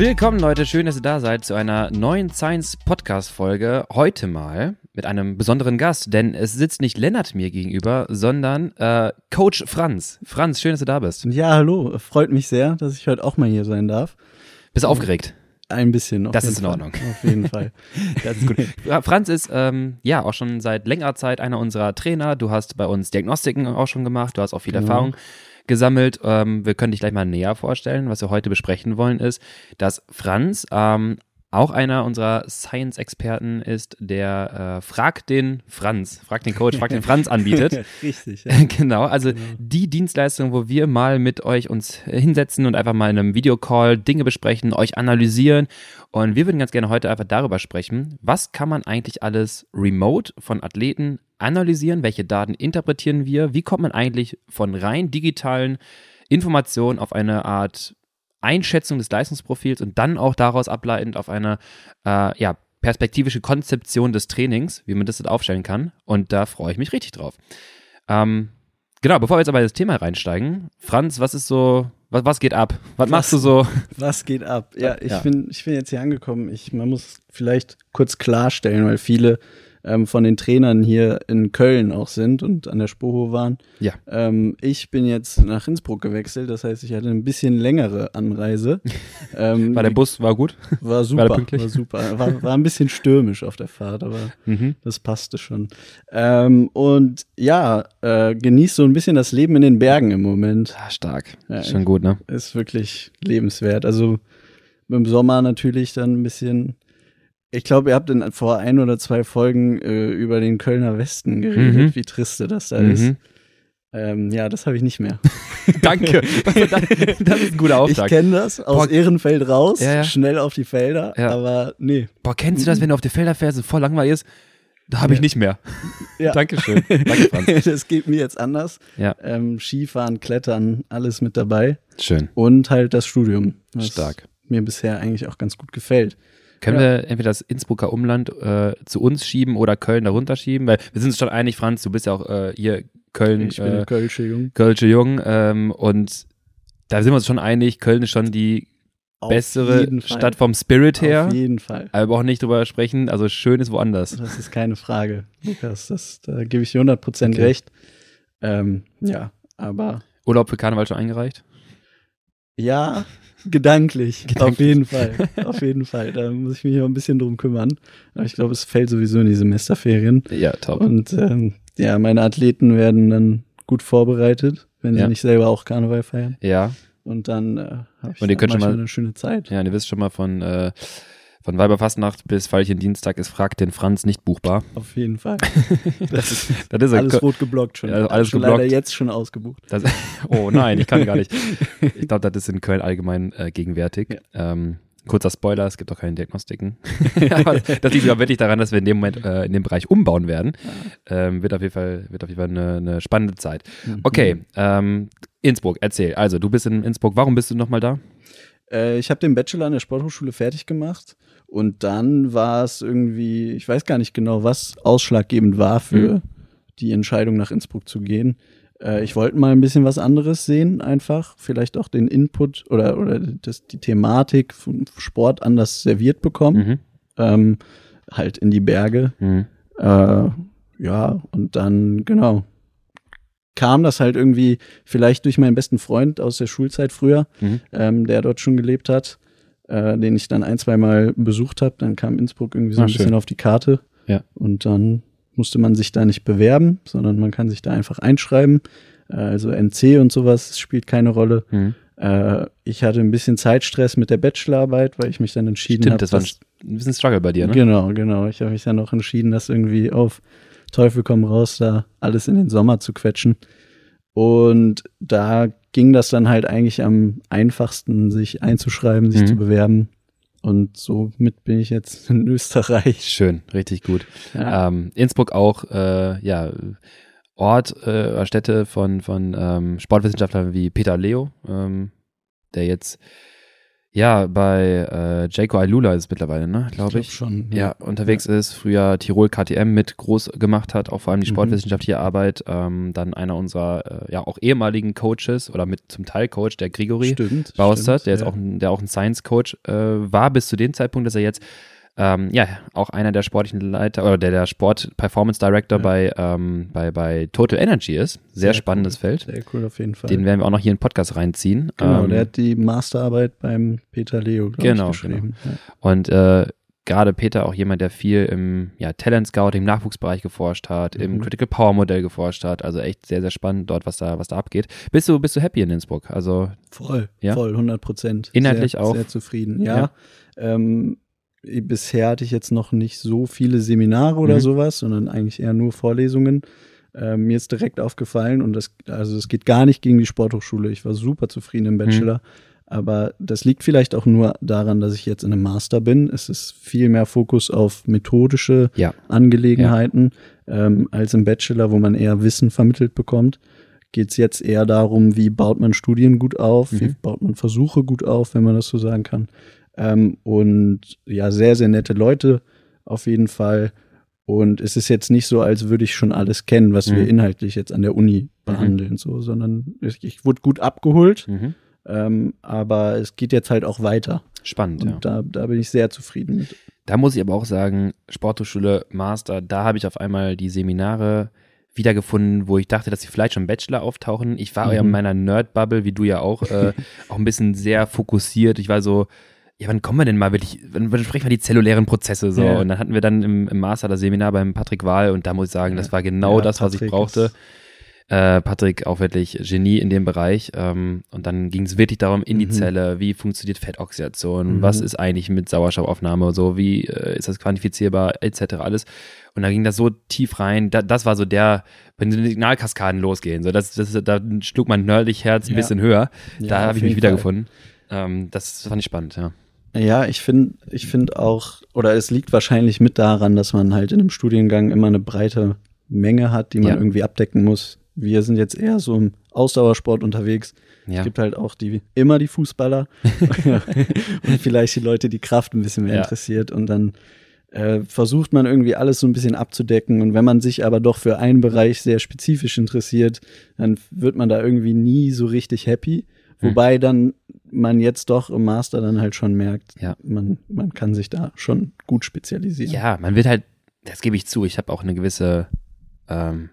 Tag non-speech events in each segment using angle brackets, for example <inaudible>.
Willkommen Leute, schön, dass ihr da seid zu einer neuen Science Podcast Folge. Heute mal mit einem besonderen Gast, denn es sitzt nicht Lennart mir gegenüber, sondern äh, Coach Franz. Franz, schön, dass du da bist. Ja, hallo, freut mich sehr, dass ich heute auch mal hier sein darf. Bist du aufgeregt? Ein bisschen. das ist in Fall. Ordnung. Auf jeden Fall. <laughs> das ist gut. Franz ist ähm, ja auch schon seit längerer Zeit einer unserer Trainer. Du hast bei uns Diagnostiken auch schon gemacht. Du hast auch viel Genau. Erfahrung gesammelt. Ähm, wir können dich gleich mal näher vorstellen. Was wir heute besprechen wollen, ist, dass Franz ähm, auch einer unserer Science-Experten ist, der äh, Frag den Franz, Frag den Coach, Frag den Franz anbietet. <laughs> Richtig, ja. <laughs> Genau, also die Dienstleistung, wo wir mal mit euch uns hinsetzen und einfach mal in einem Videocall Dinge besprechen, euch analysieren. Und wir würden ganz gerne heute einfach darüber sprechen, was kann man eigentlich alles remote von Athleten analysieren, welche Daten interpretieren wir, wie kommt man eigentlich von rein digitalen Informationen auf eine Art Einschätzung des Leistungsprofils und dann auch daraus ableitend auf eine äh, ja, perspektivische Konzeption des Trainings, wie man das jetzt aufstellen kann. Und da freue ich mich richtig drauf. Ähm, genau, bevor wir jetzt aber in das Thema reinsteigen, Franz, was ist so, was, was geht ab? Was, Was- machst du so? <laughs> Was geht ab? Ja, ich, Ja. Bin, ich bin jetzt hier angekommen. Ich, man muss vielleicht kurz klarstellen, weil viele ähm, von den Trainern hier in Köln auch sind und an der Spoho waren. Ja. Ähm, ich bin jetzt nach Innsbruck gewechselt, das heißt, ich hatte ein bisschen längere Anreise. <laughs> ähm, War der Bus, war gut? war super, pünktlich? war super. War, war ein bisschen stürmisch auf der Fahrt, aber Mhm. Das passte schon. Ähm, und ja, äh, genießt so ein bisschen das Leben in den Bergen im Moment. Ah, stark. Ja, Schon gut, ne? Ist wirklich lebenswert. Also im Sommer natürlich dann ein bisschen. Ich glaube, ihr habt in, vor ein oder zwei Folgen äh, über den Kölner Westen geredet, Mhm. wie triste das da ist. Mhm. Ähm, ja, das habe ich nicht mehr. <laughs> Danke. Das, <laughs> das ist ein guter Ich Auftrag. kenne das aus Boah. Ehrenfeld raus, Ja, ja. schnell auf die Felder, Ja. aber nee. Boah, kennst du das, wenn du auf die Felder fährst und voll langweilig ist? Da habe ich nicht mehr. Ja. <laughs> Dankeschön. Danke, Franz. das geht mir jetzt anders. Ja. Ähm, Skifahren, Klettern, alles mit dabei. Schön. und halt das Studium, Stark. mir bisher eigentlich auch ganz gut gefällt. Können Ja. wir entweder das Innsbrucker Umland äh, zu uns schieben oder Köln darunter schieben? Weil wir sind uns schon einig, Franz, du bist ja auch äh, hier Köln, Ich bin äh, Kölsche Jung. Kölsche Jung ähm, und da sind wir uns schon einig, Köln ist schon die Auf bessere. Stadt vom Spirit her. Auf jeden Fall. Aber wir brauchen nicht drüber sprechen, also schön ist woanders. Das ist keine Frage, Lukas. Das, da gebe ich dir 100% Okay. recht. Ähm, ja, aber Urlaub für Karneval schon eingereicht? Ja, gedanklich, Gedanklich. Auf jeden Fall. <laughs> Auf jeden Fall. Da muss ich mich noch ein bisschen drum kümmern. Aber ich glaube, es fällt sowieso in die Semesterferien. Ja, top. Und ähm, ja, meine Athleten werden dann gut vorbereitet, wenn sie Ja. nicht selber auch Karneval feiern. Ja, Und dann äh, habe ich Und ihr könnt schon mal- eine schöne Zeit. ja, und ihr wisst schon mal von, äh, von Weiberfastnacht bis Veilchen Dienstag ist Frag den Franz nicht buchbar. Auf jeden Fall. <laughs> Das ist, das ist alles rot geblockt schon. Ja, also alles schon geblockt. leider jetzt schon ausgebucht. Das, oh nein, ich kann gar nicht. <laughs> Ich glaube, das ist in Köln allgemein äh, gegenwärtig. Ähm, kurzer Spoiler, es gibt auch keine Diagnostiken. <laughs> Das liegt aber wirklich daran, dass wir in dem Moment äh, in dem Bereich umbauen werden. Ähm, wird auf jeden Fall, wird auf jeden Fall eine, eine spannende Zeit. Mhm. Okay, ähm, Innsbruck, erzähl. Also, du bist in Innsbruck. Warum bist du nochmal da? Äh, ich habe den Bachelor an der Sporthochschule fertig gemacht und dann war es irgendwie, ich weiß gar nicht genau, was ausschlaggebend war für Mhm. die Entscheidung nach Innsbruck zu gehen. Äh, ich wollte mal ein bisschen was anderes sehen, einfach. Vielleicht auch den Input oder, oder das, die Thematik vom Sport anders serviert bekommen. Mhm. Ähm, halt in die Berge. Mhm. Äh, ja, und dann, genau, kam das halt irgendwie vielleicht durch meinen besten Freund aus der Schulzeit früher, Mhm. ähm, der dort schon gelebt hat, äh, den ich dann ein, zwei Mal besucht habe. Dann kam Innsbruck irgendwie so Ah, ein schön. bisschen auf die Karte. Ja. Und dann musste man sich da nicht bewerben, sondern man kann sich da einfach einschreiben. Äh, also NC und sowas spielt keine Rolle. Mhm. Äh, ich hatte ein bisschen Zeitstress mit der Bachelorarbeit, weil ich mich dann entschieden Stimmt, habe, das war ein, ein bisschen Struggle bei dir, ne? Genau, genau. Ich habe mich dann auch entschieden, das irgendwie auf Teufel komm raus, da alles in den Sommer zu quetschen. Und da ging das dann halt eigentlich am einfachsten, sich einzuschreiben, sich Mhm. zu bewerben. Und somit bin ich jetzt <laughs> in Österreich. Schön, richtig gut. Ja. Ähm, Innsbruck auch, äh, ja, Ort, äh, oder Stätte von, von ähm, Sportwissenschaftlern wie Peter Leo, ähm, der jetzt ja, bei äh, Jaco Ailula ist es mittlerweile, ne, glaube ich. glaub schon. Ja, unterwegs ist, früher Tirol KTM mit groß gemacht hat, auch vor allem die Mhm. sportwissenschaftliche Arbeit. Ähm, dann einer unserer äh, ja auch ehemaligen Coaches oder mit zum Teil Coach, der Grigori Stimmt. Baustert, stimmt, der jetzt ja. auch, ein- der auch ein Science Coach äh, war bis zu dem Zeitpunkt, dass er jetzt ähm, ja auch einer der sportlichen Leiter oder der, der Sport Performance Director Ja. bei, ähm, bei, bei Total Energy ist. Sehr, Sehr spannendes cool. Feld. Sehr cool auf jeden Fall. Den werden wir auch noch hier in den Podcast reinziehen. genau, Ähm, der hat die Masterarbeit beim Peter Leo, glaube Genau, ich, geschrieben. Ja. Und äh, gerade Peter auch jemand, der viel im ja, Talent Scout, im Nachwuchsbereich geforscht hat, im Mhm. Critical Power Modell geforscht hat. Also echt sehr, sehr spannend dort, was da, was da abgeht. Bist du, bist du happy in Innsbruck? Also Voll, Ja? voll, 100 Prozent. Inhaltlich sehr, auch? Sehr zufrieden, ja. Ja. Ähm, bisher hatte ich jetzt noch nicht so viele Seminare oder Mhm. sowas, sondern eigentlich eher nur Vorlesungen. Ähm, mir ist direkt aufgefallen und das, also es geht gar nicht gegen die Sporthochschule. Ich war super zufrieden im Bachelor. Aber das liegt vielleicht auch nur daran, dass ich jetzt in einem Master bin. Es ist viel mehr Fokus auf methodische ja, Angelegenheiten ähm, als im Bachelor, wo man eher Wissen vermittelt bekommt. Geht es jetzt eher darum, wie baut man Studien gut auf, wie Mhm. baut man Versuche gut auf, wenn man das so sagen kann. Ähm, und ja, sehr, sehr nette Leute auf jeden Fall. Und es ist jetzt nicht so, als würde ich schon alles kennen, was wir Mhm. inhaltlich jetzt an der Uni behandeln, so, sondern ich, ich wurde gut abgeholt, mhm. ähm, aber es geht jetzt halt auch weiter. spannend, Und ja. da, da bin ich sehr zufrieden mit. Da muss ich aber auch sagen, Sporthochschule, Master, da habe ich auf einmal die Seminare wiedergefunden, wo ich dachte, dass sie vielleicht schon Bachelor auftauchen. Ich war ja in Mhm. meiner Nerd-Bubble, wie du ja auch, äh, <laughs> auch ein bisschen sehr fokussiert. Ich war so, ja, wann kommen wir denn mal wirklich, wann, wann sprechen wir die zellulären Prozesse so? Ja. Und dann hatten wir dann im, im Master das Seminar beim Patrick Wahl und da muss ich sagen, das war genau Ja, das, was ich Patrick brauchte. Äh, Patrick auch wirklich Genie in dem Bereich. Ähm, und dann ging es wirklich darum, in die Mhm. Zelle, wie funktioniert Fettoxidation, Mhm. was ist eigentlich mit Sauerstoffaufnahme, so wie äh, ist das quantifizierbar, etc. alles. Und da ging das so tief rein. Da, das war so der, wenn die Signalkaskaden losgehen, so das, das, da schlug mein nördlich Herz ein Ja. bisschen höher. Da habe ich mich wiedergefunden. Ähm, das fand ich spannend, ja. Ja, ich finde, ich finde auch, oder es liegt wahrscheinlich mit daran, dass man halt in einem Studiengang immer eine breite Menge hat, die man Ja. irgendwie abdecken muss. Wir sind jetzt eher so im Ausdauersport unterwegs. Ja. Es gibt halt auch die, immer die Fußballer <laughs> und vielleicht die Leute, die Kraft ein bisschen mehr Ja. interessiert und dann äh, versucht man irgendwie alles so ein bisschen abzudecken und wenn man sich aber doch für einen Bereich sehr spezifisch interessiert, dann wird man da irgendwie nie so richtig happy. Hm. Wobei dann man jetzt doch im Master dann halt schon merkt, Ja. man, man kann sich da schon gut spezialisieren. Ja, man wird halt, das gebe ich zu, ich habe auch eine gewisse, ähm,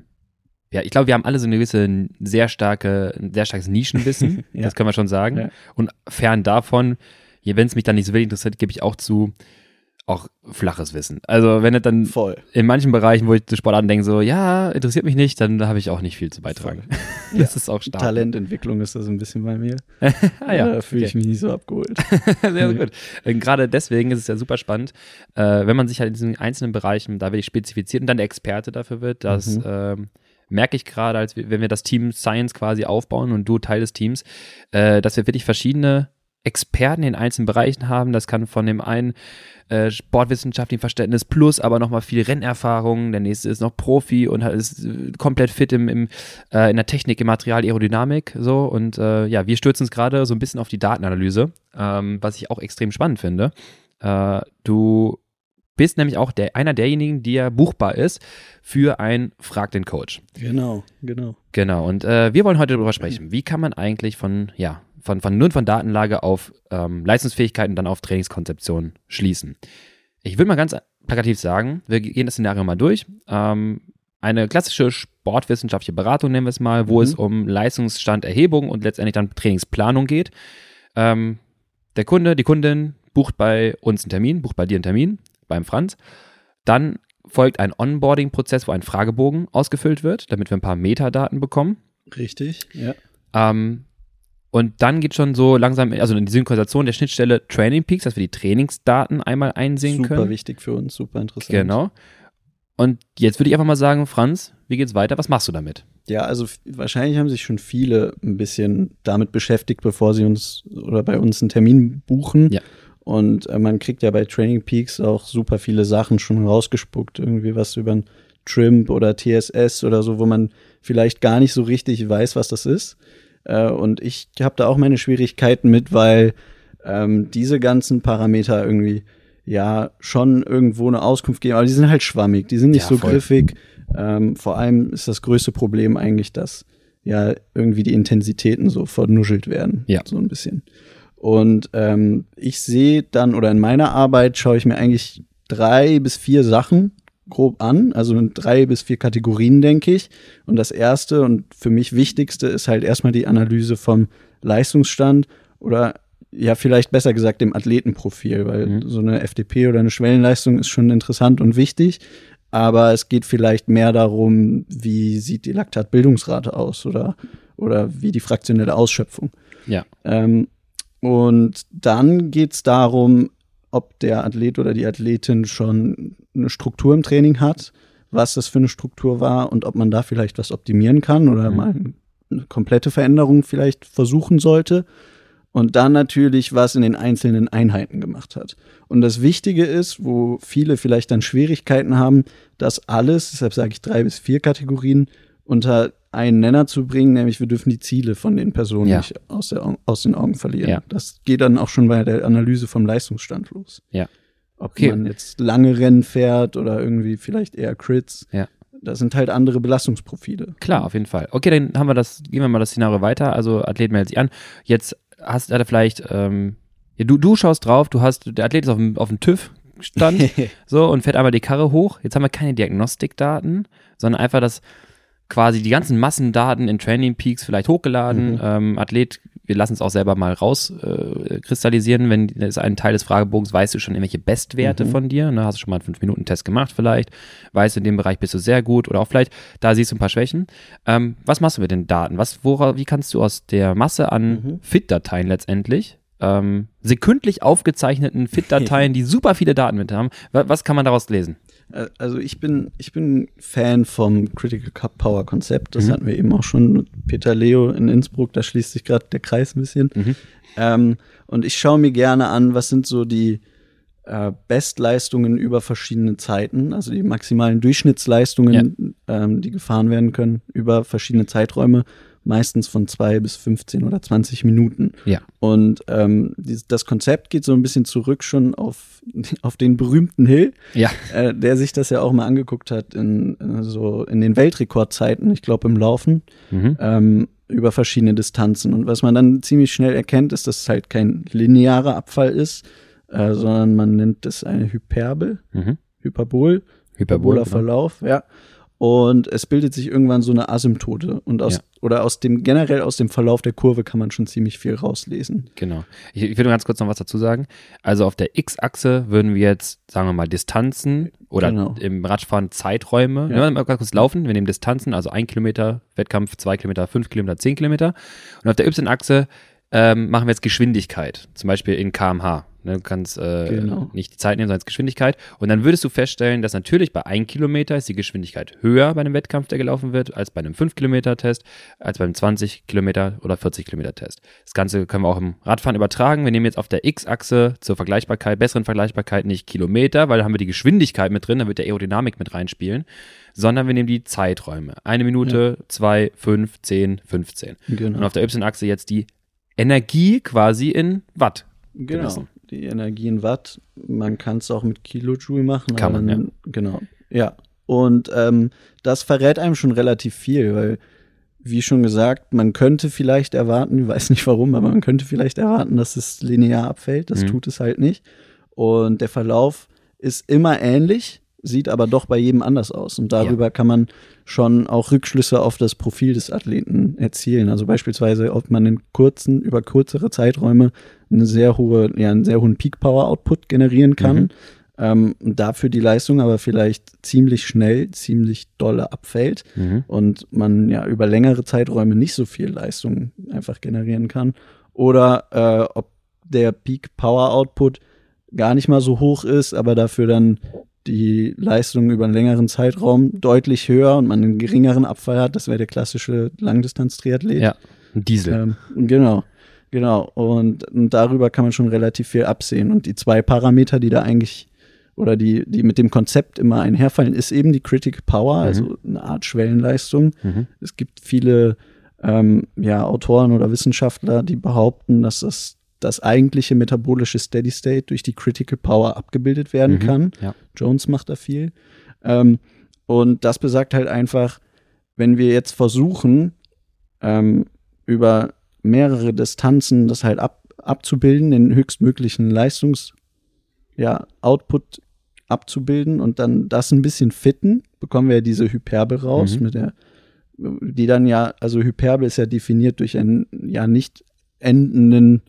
ja, ich glaube, wir haben alle so eine gewisse, sehr starke, ein sehr starkes Nischenwissen, <laughs> Ja. das können wir schon sagen. Ja. Und fern davon, wenn es mich dann nicht so wirklich interessiert, gebe ich auch zu, auch flaches Wissen. Also wenn es dann Voll. in manchen Bereichen, wo ich zu Sportarten denke, so, ja, interessiert mich nicht, dann habe ich auch nicht viel zu beitragen. <laughs> Das ist auch stark. Talententwicklung ist das ein bisschen bei mir. <laughs> ah, ja. Da fühle ich okay. mich nicht so abgeholt. <laughs> Sehr gut. Gerade deswegen ist es ja super spannend, äh, wenn man sich halt in diesen einzelnen Bereichen da wirklich spezifiziert und dann der Experte dafür wird. Das Mhm. ähm, merke ich gerade, als wir, wenn wir das Team Science quasi aufbauen und du Teil des Teams, äh, dass wir wirklich verschiedene Experten in einzelnen Bereichen haben. Das kann von dem einen äh, sportwissenschaftlichen Verständnis plus aber nochmal viel Rennerfahrung. Der nächste ist noch Profi und ist äh, komplett fit im, im, äh, in der Technik, im Material, Aerodynamik. So und äh, ja, wir stürzen uns gerade so ein bisschen auf die Datenanalyse, ähm, was ich auch extrem spannend finde. Äh, du bist nämlich auch der, einer derjenigen, die ja buchbar ist für ein Frag den Coach. Genau, genau. Genau, und äh, wir wollen heute darüber sprechen. Wie kann man eigentlich von, ja, von, von nur von Datenlage auf ähm, Leistungsfähigkeit und dann auf Trainingskonzeption schließen? Ich würde mal ganz plakativ sagen, wir gehen das Szenario mal durch. Ähm, eine klassische sportwissenschaftliche Beratung nennen wir es mal, wo Mhm. es um Leistungsstanderhebung und letztendlich dann Trainingsplanung geht. Ähm, der Kunde, die Kundin bucht bei uns einen Termin, bucht bei dir einen Termin, beim Franz. Dann folgt ein Onboarding-Prozess, wo ein Fragebogen ausgefüllt wird, damit wir ein paar Metadaten bekommen. Richtig, ja. Ähm, und dann geht schon so langsam, also in die Synchronisation der Schnittstelle Training Peaks, dass wir die Trainingsdaten einmal einsehen Super können. wichtig für uns, super interessant. Genau. Und jetzt würde ich einfach mal sagen, Franz, wie geht's weiter? Was machst du damit? Ja, also wahrscheinlich haben sich schon viele ein bisschen damit beschäftigt, bevor sie uns oder bei uns einen Termin buchen. Ja. Und äh, man kriegt ja bei Training Peaks auch super viele Sachen schon rausgespuckt, irgendwie was über ein Trimp oder TSS oder so, wo man vielleicht gar nicht so richtig weiß, was das ist. Äh, und ich habe da auch meine Schwierigkeiten mit, weil ähm, diese ganzen Parameter irgendwie ja schon irgendwo eine Auskunft geben, aber die sind halt schwammig, die sind nicht Ja, so voll. griffig. Ähm, vor allem ist das größte Problem eigentlich, dass ja irgendwie die Intensitäten so vernuschelt werden, Ja. so ein bisschen. Und ähm, ich sehe dann oder in meiner Arbeit schaue ich mir eigentlich drei bis vier Sachen grob an, also in drei bis vier Kategorien, denke ich. Und das erste und für mich wichtigste ist halt erstmal die Analyse vom Leistungsstand oder ja, vielleicht besser gesagt dem Athletenprofil, weil Mhm. so eine FDP oder eine Schwellenleistung ist schon interessant und wichtig. Aber es geht vielleicht mehr darum, wie sieht die Laktatbildungsrate aus oder, oder wie die fraktionelle Ausschöpfung. Ja. Ähm, und dann geht's darum, ob der Athlet oder die Athletin schon eine Struktur im Training hat, was das für eine Struktur war und ob man da vielleicht was optimieren kann oder Mhm. mal eine komplette Veränderung vielleicht versuchen sollte. Und dann natürlich, was in den einzelnen Einheiten gemacht hat. Und das Wichtige ist, wo viele vielleicht dann Schwierigkeiten haben, das alles, deshalb sage ich drei bis vier Kategorien, unter einen Nenner zu bringen, nämlich wir dürfen die Ziele von den Personen Ja. nicht aus, der, Au- aus den Augen verlieren. Ja. Das geht dann auch schon bei der Analyse vom Leistungsstand los. Ja. Ob Okay. man jetzt lange Rennen fährt oder irgendwie vielleicht eher Crits. Ja. Das sind halt andere Belastungsprofile. Klar, auf jeden Fall. Okay, dann haben wir das, gehen wir mal das Szenario weiter. Also Athlet meldet sich an. Jetzt hast du vielleicht, ähm, du, du schaust drauf, du hast, der Athlet ist auf dem, auf dem TÜV-Stand <laughs> so und fährt einmal die Karre hoch. Jetzt haben wir keine Diagnostikdaten, sondern einfach das quasi die ganzen Massendaten in Training Peaks vielleicht hochgeladen. Mhm. Ähm, Athlet, wir lassen es auch selber mal raus äh, kristallisieren. Wenn ist ein Teil des Fragebogens, weißt du schon irgendwelche Bestwerte Mhm. von dir. Ne? Hast du schon mal einen 5-Minuten-Test gemacht vielleicht. Weißt du, in dem Bereich bist du sehr gut oder auch vielleicht, da siehst du ein paar Schwächen. Ähm, was machst du mit den Daten? Was, wora, wie kannst du aus der Masse an Mhm. FIT-Dateien letztendlich ähm, sekündlich aufgezeichneten FIT-Dateien, <laughs> die super viele Daten mit haben. wa- Was kann man daraus lesen? Äh, Also ich bin, ich bin Fan vom Critical Cup Power Konzept. Das Mhm. hatten wir eben auch schon mit Peter Leo in Innsbruck. Da schließt sich gerade der Kreis ein bisschen. Mhm. Ähm, und ich schaue mir gerne an, was sind so die äh, Bestleistungen über verschiedene Zeiten, also die maximalen Durchschnittsleistungen, ähm, die gefahren werden können über verschiedene Zeiträume, meistens von zwei bis 15 oder 20 Minuten. Ja. Und ähm, das Konzept geht so ein bisschen zurück schon auf, <laughs> auf den berühmten Hill, Ja. äh, der sich das ja auch mal angeguckt hat in, äh, so in den Weltrekordzeiten, ich glaube im Laufen, Mhm. ähm, über verschiedene Distanzen. Und was man dann ziemlich schnell erkennt, ist, dass es halt kein linearer Abfall ist, äh, sondern man nennt es eine Hyperbel, Mhm. Hyperbol, Hyperbol. hyperboler genau. Verlauf, ja. Und es bildet sich irgendwann so eine Asymptote. Und aus, Ja. oder aus dem, generell aus dem Verlauf der Kurve kann man schon ziemlich viel rauslesen. Genau. Ich, ich will nur ganz kurz noch was dazu sagen. Also auf der X-Achse würden wir jetzt, sagen wir mal, Distanzen oder Genau. im Radfahren Zeiträume. Ja. Ja. Mal ganz kurz laufen. Wir nehmen Distanzen, also ein Kilometer Wettkampf, zwei Kilometer, fünf Kilometer, zehn Kilometer. Und auf der Y-Achse ähm, machen wir jetzt Geschwindigkeit, zum Beispiel in kmh. Ne, du kannst äh, Genau. nicht die Zeit nehmen, sondern Geschwindigkeit. Und dann würdest du feststellen, dass natürlich bei 1 Kilometer ist die Geschwindigkeit höher bei einem Wettkampf, der gelaufen wird, als bei einem 5-Kilometer-Test, als beim 20 Kilometer oder 40 Kilometer-Test. Das Ganze können wir auch im Radfahren übertragen. Wir nehmen jetzt auf der X-Achse zur Vergleichbarkeit, besseren Vergleichbarkeit nicht Kilometer, weil da haben wir die Geschwindigkeit mit drin, da wird der Aerodynamik mit reinspielen, sondern wir nehmen die Zeiträume. Eine Minute, zwei, fünf, zehn, 15. Genau. Und auf der Y-Achse jetzt die Energie quasi in Watt. Genau. gemessen. Die Energie in Watt. Man kann es auch mit Kilojoule machen. Kann man, dann- Genau. Ja. Und ähm, das verrät einem schon relativ viel, weil, wie schon gesagt, man könnte vielleicht erwarten, ich weiß nicht warum, aber man könnte vielleicht erwarten, dass es linear abfällt. Das Mhm. tut es halt nicht. Und der Verlauf ist immer ähnlich, sieht aber doch bei jedem anders aus. Und darüber kann man schon auch Rückschlüsse auf das Profil des Athleten erzielen. Also beispielsweise, ob man in kurzen, über kürzere Zeiträume eine sehr hohe, ja, einen sehr hohen Peak Power Output generieren kann. Mhm. Ähm, dafür die Leistung aber vielleicht ziemlich schnell, ziemlich dolle abfällt und man ja über längere Zeiträume nicht so viel Leistung einfach generieren kann. Oder äh, ob der Peak Power Output gar nicht mal so hoch ist, aber dafür dann die Leistung über einen längeren Zeitraum deutlich höher und man einen geringeren Abfall hat. Das wäre der klassische Langdistanz-Triathlet. Ja, ein Diesel. Ähm, genau, genau. Und, und darüber kann man schon relativ viel absehen. Und die zwei Parameter, die da eigentlich oder die, die mit dem Konzept immer einherfallen, ist eben die Critical Power, also eine Art Schwellenleistung. Mhm. Es gibt viele ähm, ja, Autoren oder Wissenschaftler, die behaupten, dass das das eigentliche metabolische Steady State durch die Critical Power abgebildet werden Mhm, kann. ja. Jones macht da viel. Ähm, und das besagt halt einfach, wenn wir jetzt versuchen, ähm, über mehrere Distanzen das halt ab, abzubilden, den höchstmöglichen Leistungs, ja, Output abzubilden und dann das ein bisschen fitten, bekommen wir ja diese Hyperbel raus, Mhm. mit der, die dann ja, also Hyperbel ist ja definiert durch einen ja nicht endenden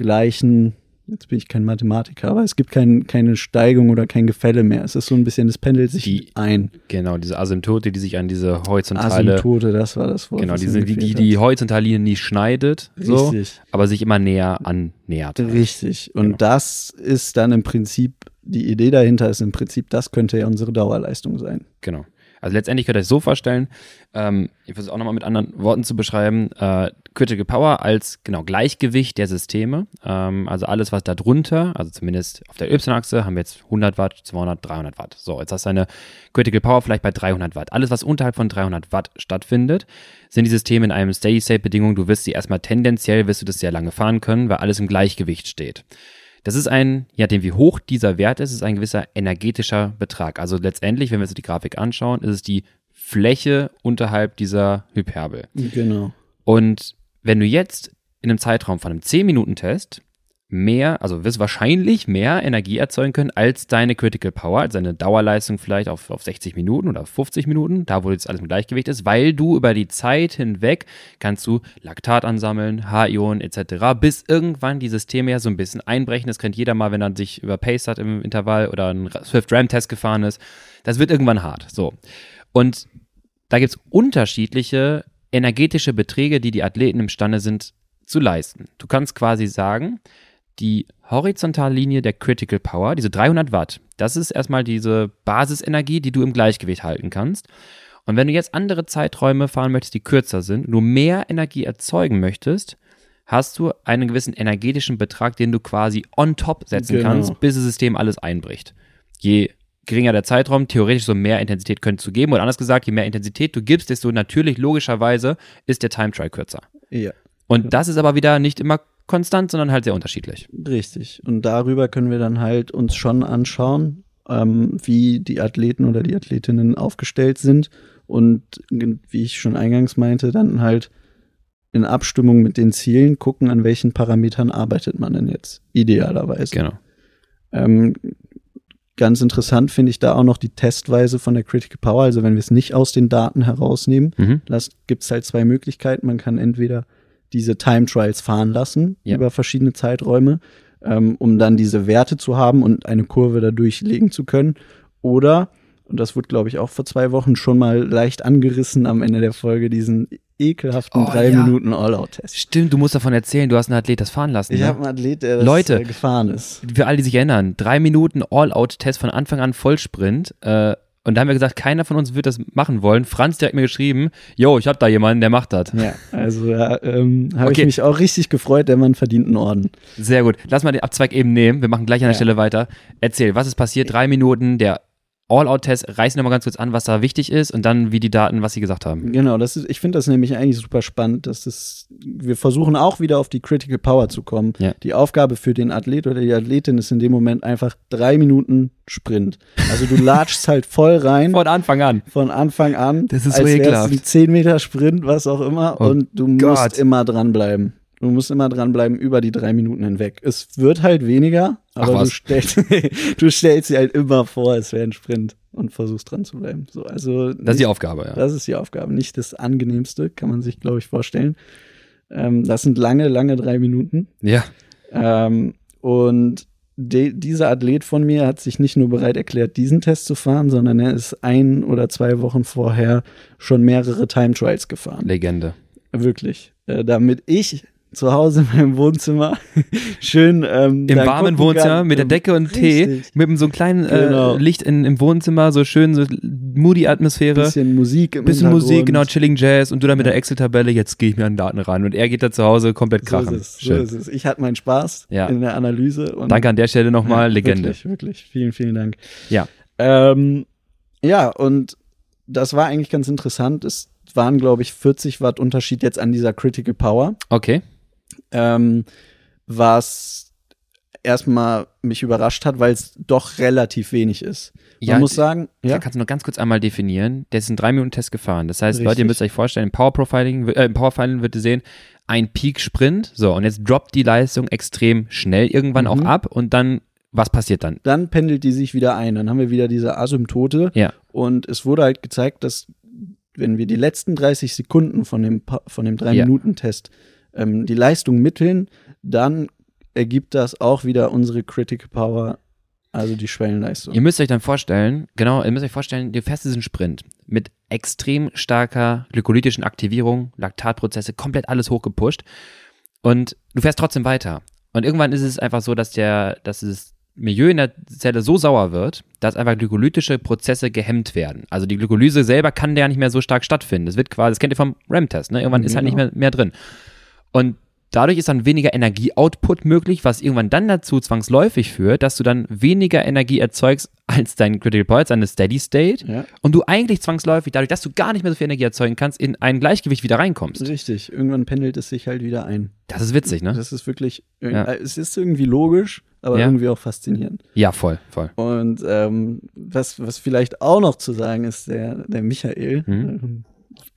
gleichen, jetzt bin ich kein Mathematiker, aber es gibt kein, keine Steigung oder kein Gefälle mehr. Es ist so ein bisschen, es pendelt sich Die ein. Genau, diese Asymptote, die sich an diese horizontale, Asymptote, das war das Wort. genau, diese, die, die, die horizontale Linie nie schneidet, so, aber sich immer näher annähert. Richtig. Und Genau. das ist dann im Prinzip, die Idee dahinter ist im Prinzip, das könnte ja unsere Dauerleistung sein. Genau. Also letztendlich könnt ihr euch so vorstellen, ähm, ich versuche auch nochmal mit anderen Worten zu beschreiben, äh, Critical Power als genau Gleichgewicht der Systeme. Ähm, also alles, was da drunter, also zumindest auf der Y-Achse, haben wir jetzt 100 Watt, 200, 300 Watt. So, jetzt hast du eine Critical Power vielleicht bei 300 Watt. Alles, was unterhalb von 300 Watt stattfindet, sind die Systeme in einem Steady-State-Bedingung. Du wirst sie erstmal tendenziell, wirst du das sehr lange fahren können, weil alles im Gleichgewicht steht. Das ist ein, je nachdem wie hoch dieser Wert ist, ist ein gewisser energetischer Betrag. Also letztendlich, wenn wir uns die Grafik anschauen, ist es die Fläche unterhalb dieser Hyperbel. Genau. Und wenn du jetzt in einem Zeitraum von einem 10-Minuten-Test mehr, also wirst wahrscheinlich mehr Energie erzeugen können als deine Critical Power, als deine Dauerleistung vielleicht auf, auf 60 Minuten oder 50 Minuten, da wo jetzt alles im Gleichgewicht ist, weil du über die Zeit hinweg kannst du Laktat ansammeln, H-Ionen etc., bis irgendwann die Systeme ja so ein bisschen einbrechen. Das kennt jeder mal, wenn er sich überpaced hat im Intervall oder einen Swift-RAM-Test gefahren ist. Das wird irgendwann hart. So. Und da gibt es unterschiedliche energetische Beträge, die die Athleten imstande sind zu leisten. Du kannst quasi sagen, die Horizontallinie der Critical Power, diese 300 Watt, das ist erstmal diese Basisenergie, die du im Gleichgewicht halten kannst. Und wenn du jetzt andere Zeiträume fahren möchtest, die kürzer sind, du mehr Energie erzeugen möchtest, hast du einen gewissen energetischen Betrag, den du quasi on top setzen Genau. kannst, bis das System alles einbricht. Je geringer der Zeitraum, theoretisch so mehr Intensität könntest du geben. Oder anders gesagt, je mehr Intensität du gibst, desto natürlich logischerweise ist der Time Trial kürzer. Ja. Und das ist aber wieder nicht immer konstant, sondern halt sehr unterschiedlich. Richtig. Und darüber können wir dann halt uns schon anschauen, ähm, wie die Athleten oder die Athletinnen aufgestellt sind und wie ich schon eingangs meinte, dann halt in Abstimmung mit den Zielen gucken, an welchen Parametern arbeitet man denn jetzt idealerweise. Genau. Ähm, ganz interessant finde ich da auch noch die Testweise von der Critical Power. Also wenn wir es nicht aus den Daten herausnehmen, Mhm. gibt es halt zwei Möglichkeiten. Man kann entweder diese Time Trials fahren lassen Ja. über verschiedene Zeiträume, ähm, um dann diese Werte zu haben und eine Kurve dadurch legen zu können. Oder, und das wurde, glaube ich, auch vor zwei Wochen schon mal leicht angerissen am Ende der Folge, diesen ekelhaften Oh, drei ja. Minuten All-Out-Test. Stimmt, du musst davon erzählen, du hast einen Athlet das fahren lassen. Ich ne? habe einen Athlet, der das Leute. gefahren ist. Für alle, die sich erinnern, drei Minuten All-Out-Test von Anfang an Vollsprint. Äh, und da haben wir gesagt, keiner von uns wird das machen wollen. Franz der hat mir geschrieben, yo, ich hab da jemanden, der macht das. Ja, also da ähm, habe Okay. ich mich auch richtig gefreut, der Mann verdient einen Orden. Sehr gut. Lass mal den Abzweig eben nehmen. Wir machen gleich an der Ja. Stelle weiter. Erzähl, was ist passiert? Drei Minuten, der All-Out-Test. Reißen wir mal ganz kurz an, was da wichtig ist und dann wie die Daten, was sie gesagt haben. Genau, das ist, ich finde das nämlich eigentlich super spannend, dass das, wir versuchen auch wieder auf die Critical Power zu kommen. Ja. Die Aufgabe für den Athlet oder die Athletin ist in dem Moment einfach drei Minuten Sprint. Also du latschst halt voll rein Von Anfang an. von Anfang an. Das ist als so ekelhaft. ein 10 Meter Sprint, was auch immer. Oh und du Gott. musst immer dranbleiben. Du musst immer dranbleiben über die drei Minuten hinweg. Es wird halt weniger, aber du stellst, <laughs> du stellst dir halt immer vor, es wäre ein Sprint und versuchst dran zu bleiben. So, also Das ist die Aufgabe, ja. das ist die Aufgabe. Nicht das angenehmste, kann man sich, glaube ich, vorstellen. Ähm, das sind lange, lange drei Minuten. Ja. Ähm, und de dieser Athlet von mir hat sich nicht nur bereit erklärt, diesen Test zu fahren, sondern er ist ein oder zwei Wochen vorher schon mehrere Time Trials gefahren. Legende. Wirklich. Äh, damit ich zu Hause <laughs> in meinem Wohnzimmer schön ähm, Im dann warmen Wohnzimmer kann. mit der Decke und Tee, Richtig. mit so einem kleinen äh, Genau. Licht in, im Wohnzimmer, so schön, so moody Atmosphäre. Bisschen Musik im Bisschen. Musik, genau, Chilling Jazz und du da mit der Excel-Tabelle, jetzt gehe ich mir an Daten ran. Und er geht da zu Hause komplett So krachen. ist es. So Schön. ist es. Ich hatte meinen Spaß Ja. in der Analyse. Und Danke an der Stelle nochmal, Ja, Legende. Wirklich, wirklich. Vielen, vielen Dank. Ja. Ähm, ja, und das war eigentlich ganz interessant. Es waren, glaube ich, 40 Watt Unterschied jetzt an dieser Critical Power. Okay. Ähm, was erstmal mich überrascht hat, weil es doch relativ wenig ist. Man Ja, muss sagen, ja, Kannst du noch ganz kurz einmal definieren? Der ist einen 3-Minuten-Test gefahren. Das heißt, Leute, ihr Richtig. müsst euch vorstellen, im Power Profiling, äh, im Power Profiling wird ihr sehen, ein Peak-Sprint. So, und jetzt droppt die Leistung extrem schnell irgendwann auch Mhm. ab und dann, was passiert dann? dann pendelt die sich wieder ein. Dann haben wir wieder diese Asymptote. Ja. Und es wurde halt gezeigt, dass wenn wir die letzten 30 Sekunden von dem, Pa- von dem Ja. 3-Minuten-Test ähm, die Leistung mitteln, dann ergibt das auch wieder unsere Critical Power, also die Schwellenleistung. Ihr müsst euch dann vorstellen, genau, ihr müsst euch vorstellen, du fährst diesen Sprint mit extrem starker glykolytischen Aktivierung, Laktatprozesse, komplett alles hochgepusht und du fährst trotzdem weiter. Und irgendwann ist es einfach so, dass der, dass das Milieu in der Zelle so sauer wird, dass einfach glykolytische Prozesse gehemmt werden. Also die Glykolyse selber kann ja nicht mehr so stark stattfinden. Das wird quasi, das kennt ihr vom RAM-Test, ne? Irgendwann ist halt nicht Genau. mehr, mehr drin. Und dadurch ist dann weniger Energieoutput möglich, was irgendwann dann dazu zwangsläufig führt, dass du dann weniger Energie erzeugst als dein Critical Point, eine Steady State. Ja. Und du eigentlich zwangsläufig, dadurch, dass du gar nicht mehr so viel Energie erzeugen kannst, in ein Gleichgewicht wieder reinkommst. Richtig, irgendwann pendelt es sich halt wieder ein. Das ist witzig, ne? Das ist wirklich, irg- Ja. äh, es ist irgendwie logisch, aber Ja. irgendwie auch faszinierend. Ja, voll, voll. Und ähm, was, was vielleicht auch noch zu sagen ist, der, der Michael, Mhm. ähm,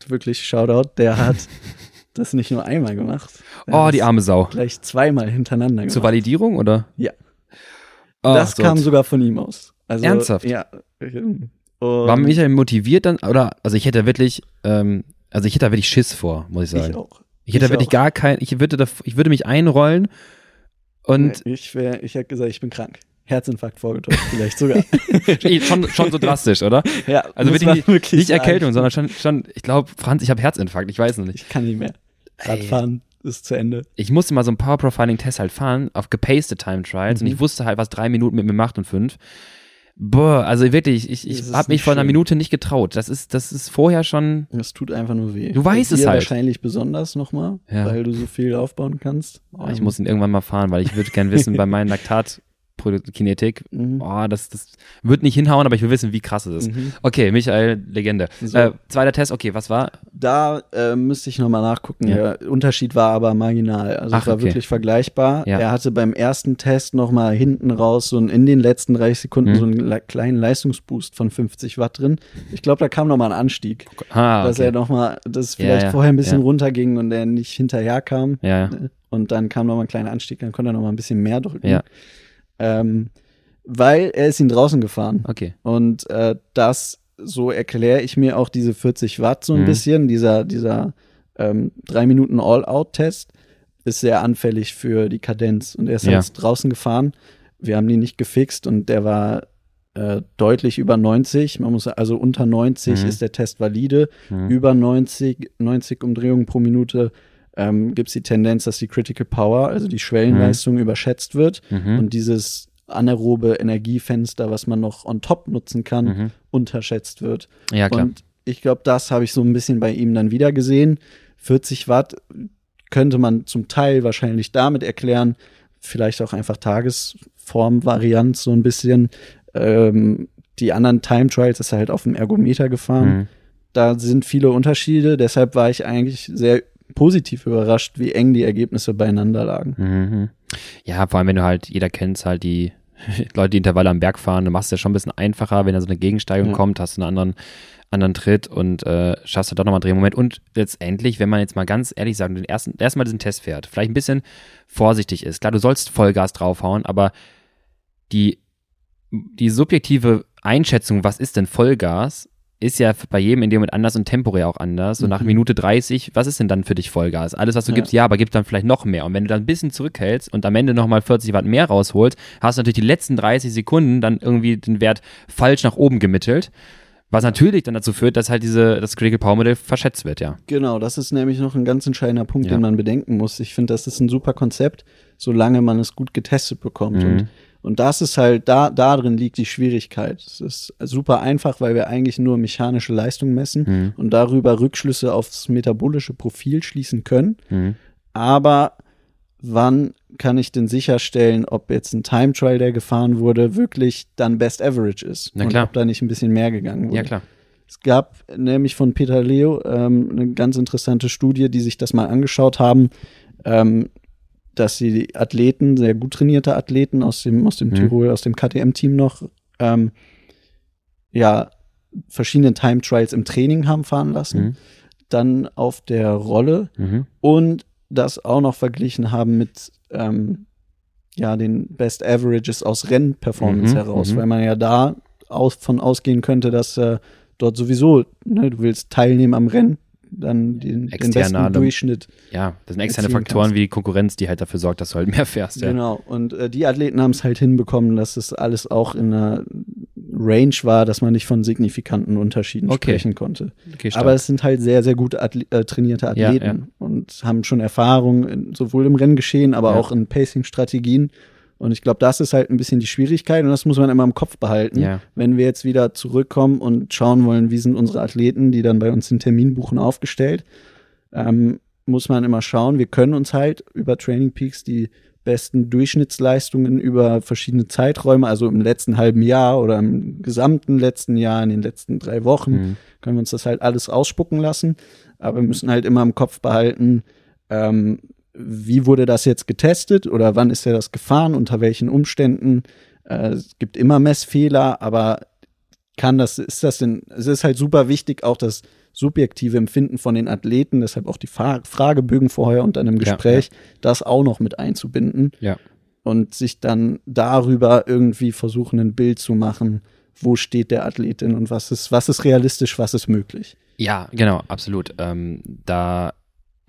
wirklich Shoutout, der hat <laughs> das nicht nur einmal gemacht. Oh, die arme Sau. Gleich zweimal hintereinander Zur gemacht. Validierung, oder? Ja. Oh, das so. kam sogar von ihm aus. Also, Ernsthaft? Ja. ähm, War und Michael motiviert dann, oder? Also ich hätte wirklich, ähm, also ich hätte da wirklich Schiss vor, muss ich sagen. ich auch. Ich hätte da Ich wirklich auch. gar kein, ich würde da, ich würde mich einrollen und ich wäre, ich hätte gesagt, ich bin krank. Herzinfarkt vorgetäuscht, vielleicht sogar. <laughs> schon, schon so drastisch, oder? ja, Also wirklich nicht, wirklich nicht. Erkältung, sondern schon, schon, ich glaube, Franz, ich habe Herzinfarkt, ich weiß noch nicht. Ich kann nicht mehr. Radfahren ist zu Ende. Ich musste mal so einen Power Profiling Test halt fahren auf gepaced Time Trials und Mhm. ich wusste halt, was drei Minuten mit mir macht und fünf. Boah, also wirklich, ich, Das ich habe mich vor einer. Minute nicht getraut. Das ist, das ist vorher schon, Es tut einfach nur weh. Du weißt es halt. wahrscheinlich besonders nochmal, Ja. weil du so viel aufbauen kannst. ich muss ihn irgendwann mal fahren, weil ich würde gern <laughs> wissen, bei meinen Laktatkinetik, Mhm. oh, das, das wird nicht hinhauen, aber ich will wissen, wie krass es ist. Mhm. Okay, Michael, Legende. So. Äh, zweiter Test, okay, was war? Da äh, müsste ich nochmal nachgucken. Ja. Der Unterschied war aber marginal. Also Ach, es war okay. wirklich vergleichbar. Ja. Er hatte beim ersten Test nochmal hinten raus so ein, in den letzten 30 Sekunden Mhm. so einen le kleinen Leistungsboost von 50 Watt drin. Ich glaube, da kam nochmal ein Anstieg. Ah, Dass okay. er nochmal, dass vielleicht ja. vorher ein bisschen runterging und er nicht hinterher kam. Und dann kam nochmal ein kleiner Anstieg, dann konnte er nochmal ein bisschen mehr drücken. Ja. Ähm, weil er ist ihn draußen gefahren. Okay. Und äh, das, so erkläre ich mir auch diese 40 Watt so ein Mhm. bisschen. Dieser, dieser ähm, 3 Minuten All-Out-Test ist sehr anfällig für die Kadenz. Und er ist Ja. jetzt draußen gefahren. Wir haben ihn nicht gefixt und der war äh, deutlich über 90. Man muss also unter 90 Mhm. ist der Test valide. Mhm. Über 90, 90 Umdrehungen pro Minute ähm, gibt es die Tendenz, dass die Critical Power, also die Schwellenleistung, überschätzt wird Mhm. und dieses anaerobe Energiefenster, was man noch on top nutzen kann, Mhm. unterschätzt wird. Ja, klar. Und ich glaube, das habe ich so ein bisschen bei ihm dann wieder gesehen. 40 Watt könnte man zum Teil wahrscheinlich damit erklären, vielleicht auch einfach Tagesform-Variant so ein bisschen. Ähm, die anderen Time Trials ist er halt auf dem Ergometer gefahren. Mhm. Da sind viele Unterschiede, deshalb war ich eigentlich sehr positiv überrascht, wie eng die Ergebnisse beieinander lagen. Mhm. Ja, vor allem, wenn du halt, jeder kennt halt die <laughs> Leute, die Intervalle am Berg fahren, du machst es ja schon ein bisschen einfacher, wenn da so eine Gegensteigung Ja. kommt, hast du einen anderen, anderen Tritt und äh, schaffst du doch nochmal einen Drehmoment. Und letztendlich, wenn man jetzt mal ganz ehrlich sagen, den ersten, erstmal diesen Test fährt, vielleicht ein bisschen vorsichtig ist. Klar, du sollst Vollgas draufhauen, aber die, die subjektive Einschätzung, was ist denn Vollgas, ist ja bei jedem in dem Moment anders und temporär auch anders. So nach Mhm. Minute 30, was ist denn dann für dich Vollgas? Alles, was du Ja. gibst, ja, aber gib dann vielleicht noch mehr. Und wenn du dann ein bisschen zurückhältst und am Ende nochmal 40 Watt mehr rausholst, hast du natürlich die letzten 30 Sekunden dann irgendwie den Wert falsch nach oben gemittelt. Was natürlich dann dazu führt, dass halt diese, das Critical Power Modell verschätzt wird, ja. Genau, das ist nämlich noch ein ganz entscheidender Punkt, Ja. den man bedenken muss. Ich finde, das ist ein super Konzept, solange man es gut getestet bekommt. Mhm. Und, und das ist halt, da, drin liegt die Schwierigkeit. Es ist super einfach, weil wir eigentlich nur mechanische Leistung messen Mhm. und darüber Rückschlüsse aufs metabolische Profil schließen können. Mhm. Aber wann kann ich denn sicherstellen, ob jetzt ein Time Trial, der gefahren wurde, wirklich dann Best Average ist? Na und klar. ob da nicht ein bisschen mehr gegangen wurde? Ja, klar. Es gab nämlich von Peter Leo ähm, eine ganz interessante Studie, die sich das mal angeschaut haben. Ähm, dass sie die Athleten, sehr gut trainierte Athleten aus dem, aus dem Mhm. Tirol, aus dem KTM-Team noch, ähm, ja, verschiedene Time Trials im Training haben fahren lassen, Mhm. dann auf der Rolle Mhm. und das auch noch verglichen haben mit ähm, ja, den Best Averages aus Rennperformance Mhm, heraus, mhm. weil man ja da aus, von ausgehen könnte, dass äh, dort sowieso, ne, du willst teilnehmen am Rennen, dann den, den besten. Durchschnitt. Ja, das sind externe Faktoren kannst. wie die Konkurrenz, die halt dafür sorgt, dass du halt mehr fährst. Ja. Genau. Und äh, die Athleten haben es halt hinbekommen, dass es alles auch in einer Range war, dass man nicht von signifikanten Unterschieden Okay. sprechen konnte. Okay. Aber es sind halt sehr, sehr gut Atle äh, trainierte Ja, Athleten ja. und haben schon Erfahrung in, sowohl im Renngeschehen, aber Ja. auch in Pacing-Strategien. Und ich glaube, das ist halt ein bisschen die Schwierigkeit und das muss man immer im Kopf behalten. Ja. Wenn wir jetzt wieder zurückkommen und schauen wollen, wie sind unsere Athleten, die dann bei uns den Termin buchen, aufgestellt, ähm, muss man immer schauen, wir können uns halt über Training Peaks die besten Durchschnittsleistungen über verschiedene Zeiträume, also im letzten halben Jahr oder im gesamten letzten Jahr, in den letzten drei Wochen, Mhm. können wir uns das halt alles ausspucken lassen. Aber wir müssen halt immer im Kopf behalten, ähm, wie wurde das jetzt getestet oder wann ist er das gefahren, unter welchen Umständen. Äh, es gibt immer Messfehler, aber kann das, ist das denn, es ist halt super wichtig, auch das subjektive Empfinden von den Athleten, deshalb auch die Fa Fragebögen vorher und dann im Ja, Gespräch, das auch noch mit einzubinden Ja. und sich dann darüber irgendwie versuchen, ein Bild zu machen, wo steht der Athletin und was ist, was ist realistisch, was ist möglich. Ja, genau, absolut. Ähm, da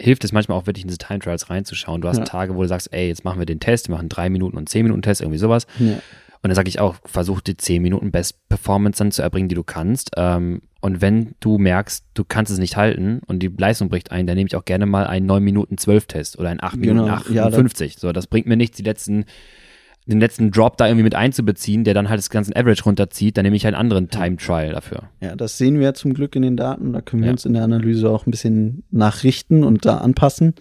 hilft es manchmal auch wirklich in diese Time Trials reinzuschauen. Du hast Ja. Tage, wo du sagst, ey, jetzt machen wir den Test, wir machen drei Minuten und zehn Minuten Test, irgendwie sowas. Ja. Und dann sage ich auch, versuch die 10 Minuten Best Performance dann zu erbringen, die du kannst. Ähm, und wenn du merkst, du kannst es nicht halten und die Leistung bricht ein, dann nehme ich auch gerne mal einen 9 Minuten 12 Test oder einen 8 Genau, Minuten ja, 58. so, das bringt mir nichts, die letzten, den letzten Drop da irgendwie mit einzubeziehen, der dann halt das ganze Average runterzieht. Dann nehme ich halt einen anderen Time Trial dafür. Ja, das sehen wir zum Glück in den Daten. Da können wir Ja. uns in der Analyse auch ein bisschen nachrichten und da anpassen.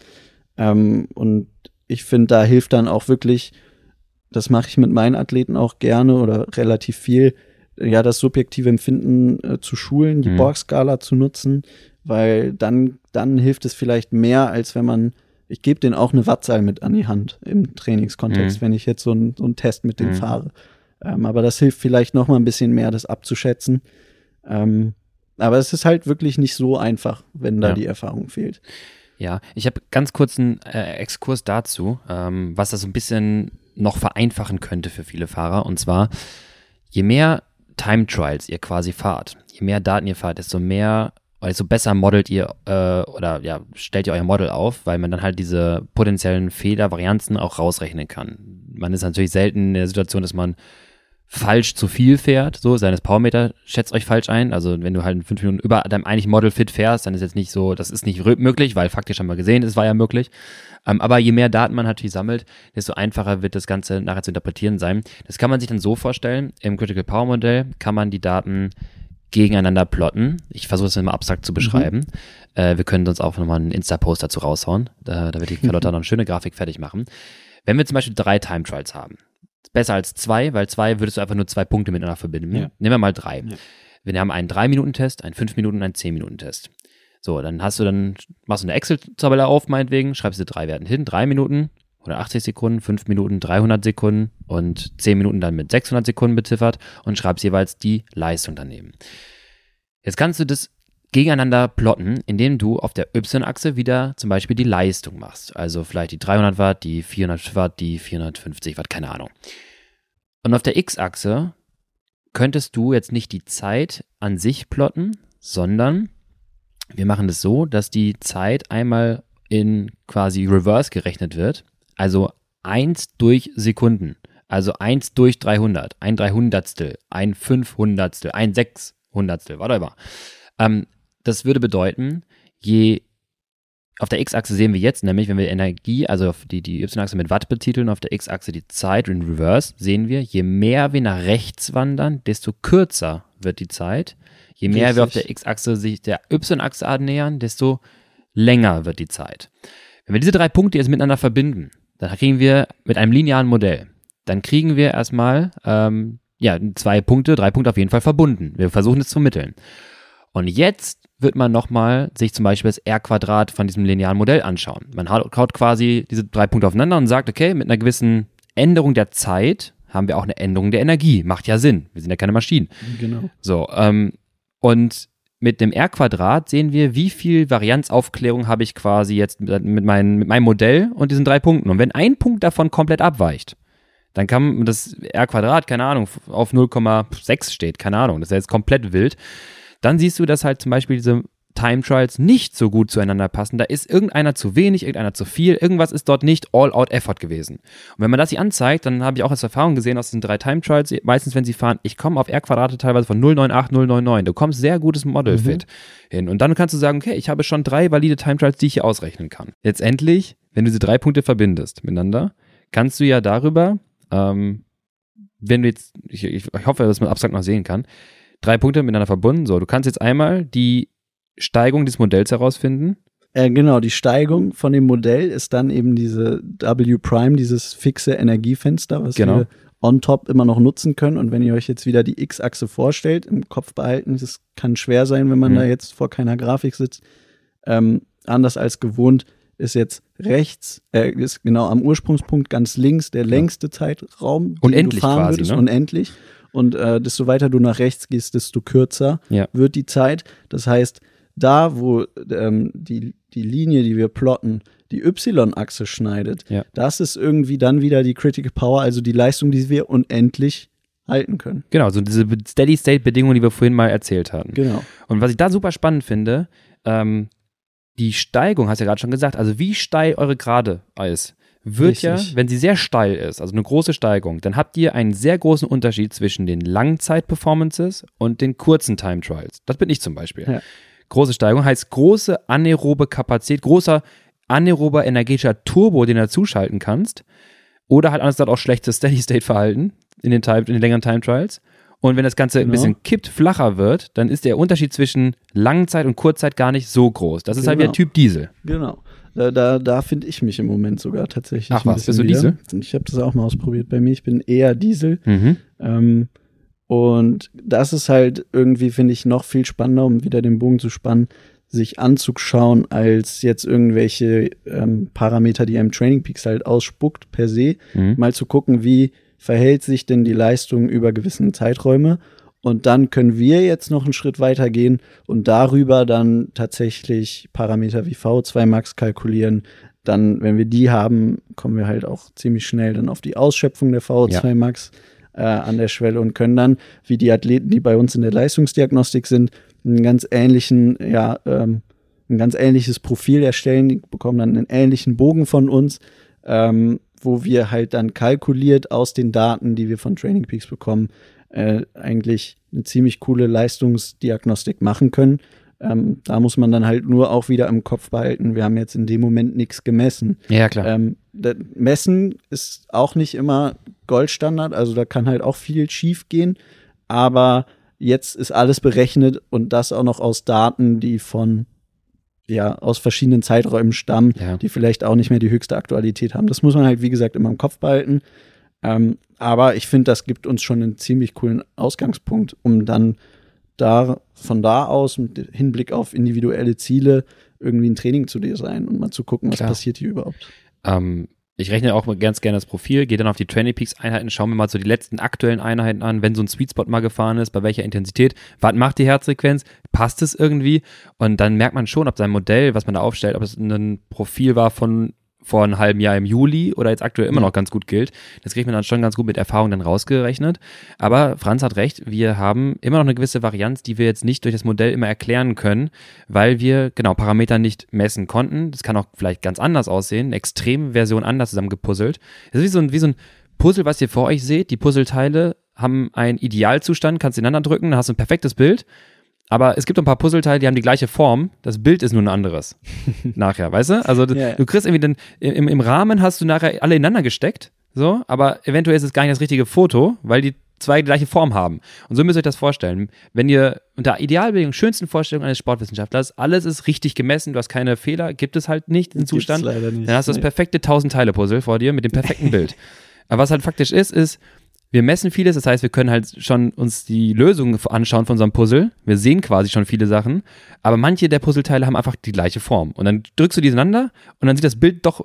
Ähm, und ich finde, da hilft dann auch wirklich, das mache ich mit meinen Athleten auch gerne oder relativ viel, ja, das subjektive Empfinden äh, zu schulen, die Mhm. Borg-Skala zu nutzen, weil dann, dann hilft es vielleicht mehr, als wenn man, ich gebe denen auch eine Wattzahl mit an die Hand im Trainingskontext, Mhm. wenn ich jetzt so, ein, so einen Test mit denen Mhm. fahre. Ähm, aber das hilft vielleicht noch mal ein bisschen mehr, das abzuschätzen. Ähm, aber es ist halt wirklich nicht so einfach, wenn da Ja. die Erfahrung fehlt. Ja, ich habe ganz kurz einen äh, Exkurs dazu, ähm, was das so ein bisschen noch vereinfachen könnte für viele Fahrer. Und zwar, je mehr Time Trials ihr quasi fahrt, je mehr Daten ihr fahrt, desto mehr, desto besser modelt ihr äh, oder ja, stellt ihr euer Model auf, weil man dann halt diese potenziellen Fehler, Varianzen auch rausrechnen kann. Man ist natürlich selten in der Situation, dass man falsch zu viel fährt, so, seines Powermeter schätzt euch falsch ein. Also wenn du halt in fünf Minuten über deinem eigentlichen Model fit fährst, dann ist jetzt nicht so, das ist nicht möglich, weil faktisch haben wir gesehen, es war ja möglich. Ähm, aber je mehr Daten man natürlich sammelt, desto einfacher wird das Ganze nachher zu interpretieren sein. Das kann man sich dann so vorstellen, im Critical Power Modell kann man die Daten gegeneinander plotten. Ich versuche es mal abstrakt zu beschreiben. Äh, wir können sonst auch nochmal einen Insta-Post dazu raushauen. Da, da wird die <laughs> Carlotta noch eine schöne Grafik fertig machen. Wenn wir zum Beispiel drei Time Trials haben, besser als zwei, weil zwei würdest du einfach nur zwei Punkte miteinander verbinden. Ja. Nehmen wir mal drei. Ja. Wir haben einen 3-Minuten-Test, einen 5-Minuten und einen 10-Minuten-Test. So, dann hast du dann, machst du eine Excel-Tabelle auf, meinetwegen, schreibst du drei Werten hin, drei Minuten, 180 Sekunden, 5 Minuten 300 Sekunden und 10 Minuten dann mit 600 Sekunden beziffert und schreibst jeweils die Leistung daneben. Jetzt kannst du das gegeneinander plotten, indem du auf der Y-Achse wieder zum Beispiel die Leistung machst. Also vielleicht die 300 Watt, die 400 Watt, die 450 Watt, keine Ahnung. Und auf der X-Achse könntest du jetzt nicht die Zeit an sich plotten, sondern wir machen das so, dass die Zeit einmal in quasi Reverse gerechnet wird. Also 1 durch Sekunden. Also 1 durch 300. Ein Dreihundertstel. Ein Fünfhundertstel. Ein Sechshundertstel. Whatever. Ähm, das würde bedeuten, je auf der X-Achse sehen wir jetzt nämlich, wenn wir Energie, also auf die, die Y-Achse mit Watt betiteln, auf der X-Achse die Zeit in Reverse, sehen wir, je mehr wir nach rechts wandern, desto kürzer wird die Zeit. Je mehr wir auf Richtig. der X-Achse sich der Y-Achse annähern, desto länger wird die Zeit. Wenn wir diese drei Punkte jetzt miteinander verbinden, dann kriegen wir mit einem linearen Modell, dann kriegen wir erstmal ähm, ja, zwei Punkte, drei Punkte auf jeden Fall verbunden. Wir versuchen es zu vermitteln. Und jetzt wird man nochmal sich zum Beispiel das R-Quadrat von diesem linearen Modell anschauen. Man haut quasi diese drei Punkte aufeinander und sagt, okay, mit einer gewissen Änderung der Zeit haben wir auch eine Änderung der Energie. Macht ja Sinn. Wir sind ja keine Maschinen. Genau. So, ähm, und mit dem R-Quadrat sehen wir, wie viel Varianzaufklärung habe ich quasi jetzt mit, mein, mit meinem Modell und diesen drei Punkten. Und wenn ein Punkt davon komplett abweicht, dann kann das R-Quadrat, keine Ahnung, auf 0,6 steht, keine Ahnung, das ist jetzt komplett wild. Dann siehst du, dass halt zum Beispiel diese Time Trials nicht so gut zueinander passen. Da ist irgendeiner zu wenig, irgendeiner zu viel, irgendwas ist dort nicht All-Out-Effort gewesen. Und wenn man das hier anzeigt, dann habe ich auch als Erfahrung gesehen aus den drei Time Trials, meistens wenn sie fahren, ich komme auf R-Quadrate teilweise von 098, 099. Du kommst sehr gutes Model-Fit mhm. hin. Und dann kannst du sagen, okay, ich habe schon drei valide Time Trials, die ich hier ausrechnen kann. Letztendlich, wenn du diese drei Punkte verbindest miteinander, kannst du ja darüber, ähm, wenn du jetzt, ich, ich, ich hoffe, dass man abstrakt noch sehen kann, drei Punkte miteinander verbunden. So, du kannst jetzt einmal die Steigung des Modells herausfinden? Äh, genau, die Steigung von dem Modell ist dann eben diese W Prime, dieses fixe Energiefenster, was genau. wir on top immer noch nutzen können. Und wenn ihr euch jetzt wieder die X-Achse vorstellt, im Kopf behalten, das kann schwer sein, wenn man mhm. da jetzt vor keiner Grafik sitzt. Ähm, anders als gewohnt ist jetzt rechts, äh, ist genau am Ursprungspunkt ganz links der längste. Zeitraum, den unendlich du fahren quasi, würdest, ne? unendlich. Und äh, desto weiter du nach rechts gehst, desto kürzer ja. wird die Zeit. Das heißt, da, wo ähm, die, die Linie, die wir plotten, die Y-Achse schneidet, ja. das ist irgendwie dann wieder die Critical Power, also die Leistung, die wir unendlich halten können. Genau, so diese Steady-State-Bedingungen, die wir vorhin mal erzählt hatten. Genau. Und was ich da super spannend finde, ähm, die Steigung, hast du ja gerade schon gesagt, also wie steil eure Gerade ist, wird Richtig. ja, wenn sie sehr steil ist, also eine große Steigung, dann habt ihr einen sehr großen Unterschied zwischen den Langzeit-Performances und den kurzen Time-Trials. Das bin ich zum Beispiel. Ja. Große Steigerung heißt große anaerobe Kapazität, großer anaerober energetischer Turbo, den du zuschalten kannst. Oder halt anders gesagt auch schlechtes <laughs> Steady-State-Verhalten in den, Time, in den längeren Time-Trials. Und wenn das Ganze genau. ein bisschen kippt, flacher wird, dann ist der Unterschied zwischen Langzeit und Kurzzeit gar nicht so groß. Das ist genau. halt wie der genau. Typ Diesel. Genau. Da, da, da finde ich mich im Moment sogar tatsächlich. Ach was, bist du Diesel? Ich habe das auch mal ausprobiert bei mir. Ich bin eher Diesel. Mhm. Ähm, und das ist halt irgendwie, finde ich, noch viel spannender, um wieder den Bogen zu spannen, sich anzuschauen, als jetzt irgendwelche ähm, Parameter, die einem Training Peaks halt ausspuckt per se. Mhm. Mal zu gucken, wie verhält sich denn die Leistung über gewissen Zeiträume. Und dann können wir jetzt noch einen Schritt weiter gehen und darüber dann tatsächlich Parameter wie V2 Max kalkulieren. Dann, wenn wir die haben, kommen wir halt auch ziemlich schnell dann auf die Ausschöpfung der VO2 Max. Äh, an der Schwelle und können dann, wie die Athleten, die bei uns in der Leistungsdiagnostik sind, einen ganz ähnlichen, ja, ähm, ein ganz ähnliches Profil erstellen. Die bekommen dann einen ähnlichen Bogen von uns, ähm, wo wir halt dann kalkuliert aus den Daten, die wir von Training Peaks bekommen, äh, eigentlich eine ziemlich coole Leistungsdiagnostik machen können. Ähm, da muss man dann halt nur auch wieder im Kopf behalten, wir haben jetzt in dem Moment nichts gemessen. Ja, klar. Ähm, Messen ist auch nicht immer Goldstandard, also da kann halt auch viel schief gehen, aber jetzt ist alles berechnet und das auch noch aus Daten, die von ja, aus verschiedenen Zeiträumen stammen, ja. die vielleicht auch nicht mehr die höchste Aktualität haben. Das muss man halt, wie gesagt, immer im Kopf behalten. Ähm, aber ich finde, das gibt uns schon einen ziemlich coolen Ausgangspunkt, um dann da von da aus mit Hinblick auf individuelle Ziele irgendwie ein Training zu designen und mal zu gucken, was Klar. passiert hier überhaupt. Ähm, ich rechne auch ganz gerne das Profil, gehe dann auf die Training Peaks Einheiten, schaue mir mal so die letzten aktuellen Einheiten an, wenn so ein Sweet Spot mal gefahren ist, bei welcher Intensität, was macht die Herzfrequenz, passt es irgendwie und dann merkt man schon, ob sein Modell, was man da aufstellt, ob es ein Profil war von vor einem halben Jahr im Juli oder jetzt aktuell immer noch ganz gut gilt. Das kriegt man dann schon ganz gut mit Erfahrung dann rausgerechnet. Aber Franz hat recht, wir haben immer noch eine gewisse Varianz, die wir jetzt nicht durch das Modell immer erklären können, weil wir genau Parameter nicht messen konnten. Das kann auch vielleicht ganz anders aussehen, eine extreme Version anders zusammengepuzzelt. Das ist wie so ein, wie so ein Puzzle, was ihr vor euch seht. Die Puzzleteile haben einen Idealzustand, kannst ineinander drücken, dann hast du ein perfektes Bild. Aber es gibt ein paar Puzzleteile, die haben die gleiche Form. Das Bild ist nur ein anderes. <laughs> nachher, weißt du? Also du, yeah. du kriegst irgendwie den, im, im Rahmen hast du nachher alle ineinander gesteckt. So, aber eventuell ist es gar nicht das richtige Foto, weil die zwei die gleiche Form haben. Und so müsst ihr euch das vorstellen. Wenn ihr unter Idealbedingungen, schönsten Vorstellungen eines Sportwissenschaftlers, alles ist richtig gemessen, du hast keine Fehler, gibt es halt nicht in Zustand, nicht, dann hast du das perfekte 1000-Teile-Puzzle vor dir mit dem perfekten <laughs> Bild. Aber was halt faktisch ist, ist, wir messen vieles, das heißt, wir können halt schon uns die Lösungen anschauen von unserem Puzzle. Wir sehen quasi schon viele Sachen, aber manche der Puzzleteile haben einfach die gleiche Form. Und dann drückst du die ineinander und dann sieht das Bild doch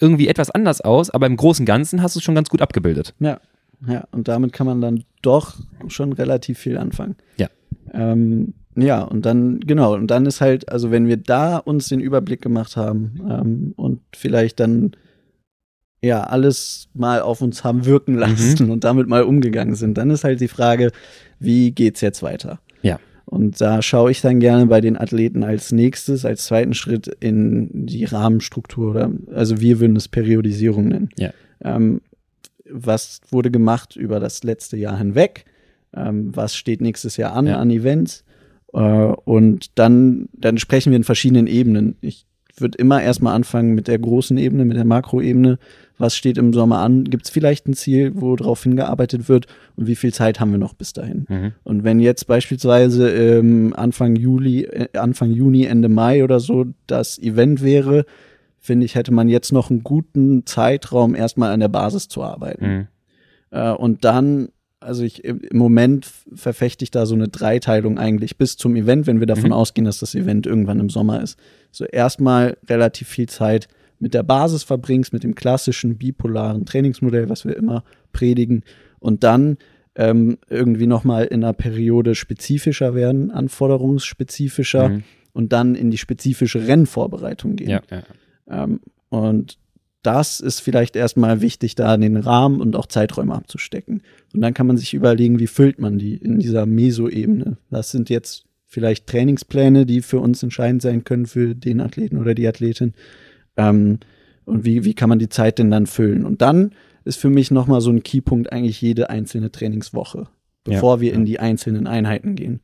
irgendwie etwas anders aus, aber im Großen und Ganzen hast du es schon ganz gut abgebildet. Ja, ja, und damit kann man dann doch schon relativ viel anfangen. Ja. Ähm, ja, und dann, genau, und dann ist halt, also wenn wir da uns den Überblick gemacht haben ähm, und vielleicht dann ja alles mal auf uns haben wirken lassen mhm. und damit mal umgegangen sind, dann ist halt die Frage, wie geht's jetzt weiter? Ja. Und da schaue ich dann gerne bei den Athleten als nächstes, als zweiten Schritt in die Rahmenstruktur oder, also wir würden es Periodisierung nennen. Ja. Ähm, was wurde gemacht über das letzte Jahr hinweg? Ähm, was steht nächstes Jahr an ja. an Events? Äh, und dann, dann sprechen wir in verschiedenen Ebenen. Ich würde immer erstmal anfangen mit der großen Ebene, mit der Makroebene. Was steht im Sommer an? Gibt es vielleicht ein Ziel, wo darauf hingearbeitet wird? Und wie viel Zeit haben wir noch bis dahin? Mhm. Und wenn jetzt beispielsweise ähm, Anfang Juli, äh, Anfang Juni, Ende Mai oder so das Event wäre, finde ich, hätte man jetzt noch einen guten Zeitraum, erstmal an der Basis zu arbeiten. Mhm. Äh, und dann also ich im Moment verfechte ich da so eine Dreiteilung eigentlich bis zum Event, wenn wir davon mhm. ausgehen, dass das Event irgendwann im Sommer ist. So erstmal relativ viel Zeit mit der Basis verbringst, mit dem klassischen bipolaren Trainingsmodell, was wir immer predigen, und dann ähm, irgendwie nochmal in einer Periode spezifischer werden, anforderungsspezifischer mhm. und dann in die spezifische Rennvorbereitung gehen. Ja, ja. Ähm, und das ist vielleicht erstmal wichtig, da den Rahmen und auch Zeiträume abzustecken. Und dann kann man sich überlegen, wie füllt man die in dieser Meso-Ebene. Was sind jetzt vielleicht Trainingspläne, die für uns entscheidend sein können für den Athleten oder die Athletin. Ähm, und wie, wie kann man die Zeit denn dann füllen? Und dann ist für mich nochmal so ein Keypunkt eigentlich jede einzelne Trainingswoche, bevor ja, wir ja. in die einzelnen Einheiten gehen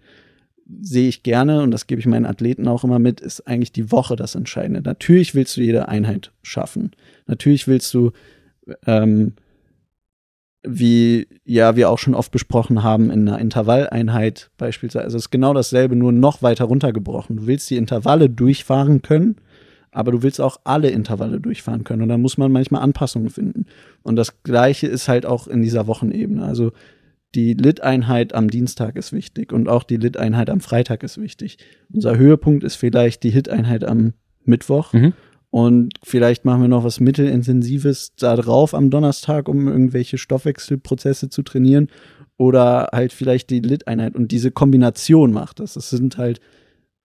sehe ich gerne, und das gebe ich meinen Athleten auch immer mit, ist eigentlich die Woche das Entscheidende. Natürlich willst du jede Einheit schaffen. Natürlich willst du, ähm, wie ja wir auch schon oft besprochen haben, in einer Intervalleinheit beispielsweise, also es ist genau dasselbe, nur noch weiter runtergebrochen. Du willst die Intervalle durchfahren können, aber du willst auch alle Intervalle durchfahren können. Und da muss man manchmal Anpassungen finden. Und das Gleiche ist halt auch in dieser Wochenebene. Also die Lit-Einheit am Dienstag ist wichtig und auch die Lit-Einheit am Freitag ist wichtig. Unser Höhepunkt ist vielleicht die Hit-Einheit am Mittwoch. Mhm. Und vielleicht machen wir noch was Mittelintensives da drauf am Donnerstag, um irgendwelche Stoffwechselprozesse zu trainieren. Oder halt vielleicht die Lit-Einheit und diese Kombination macht das. Das sind halt,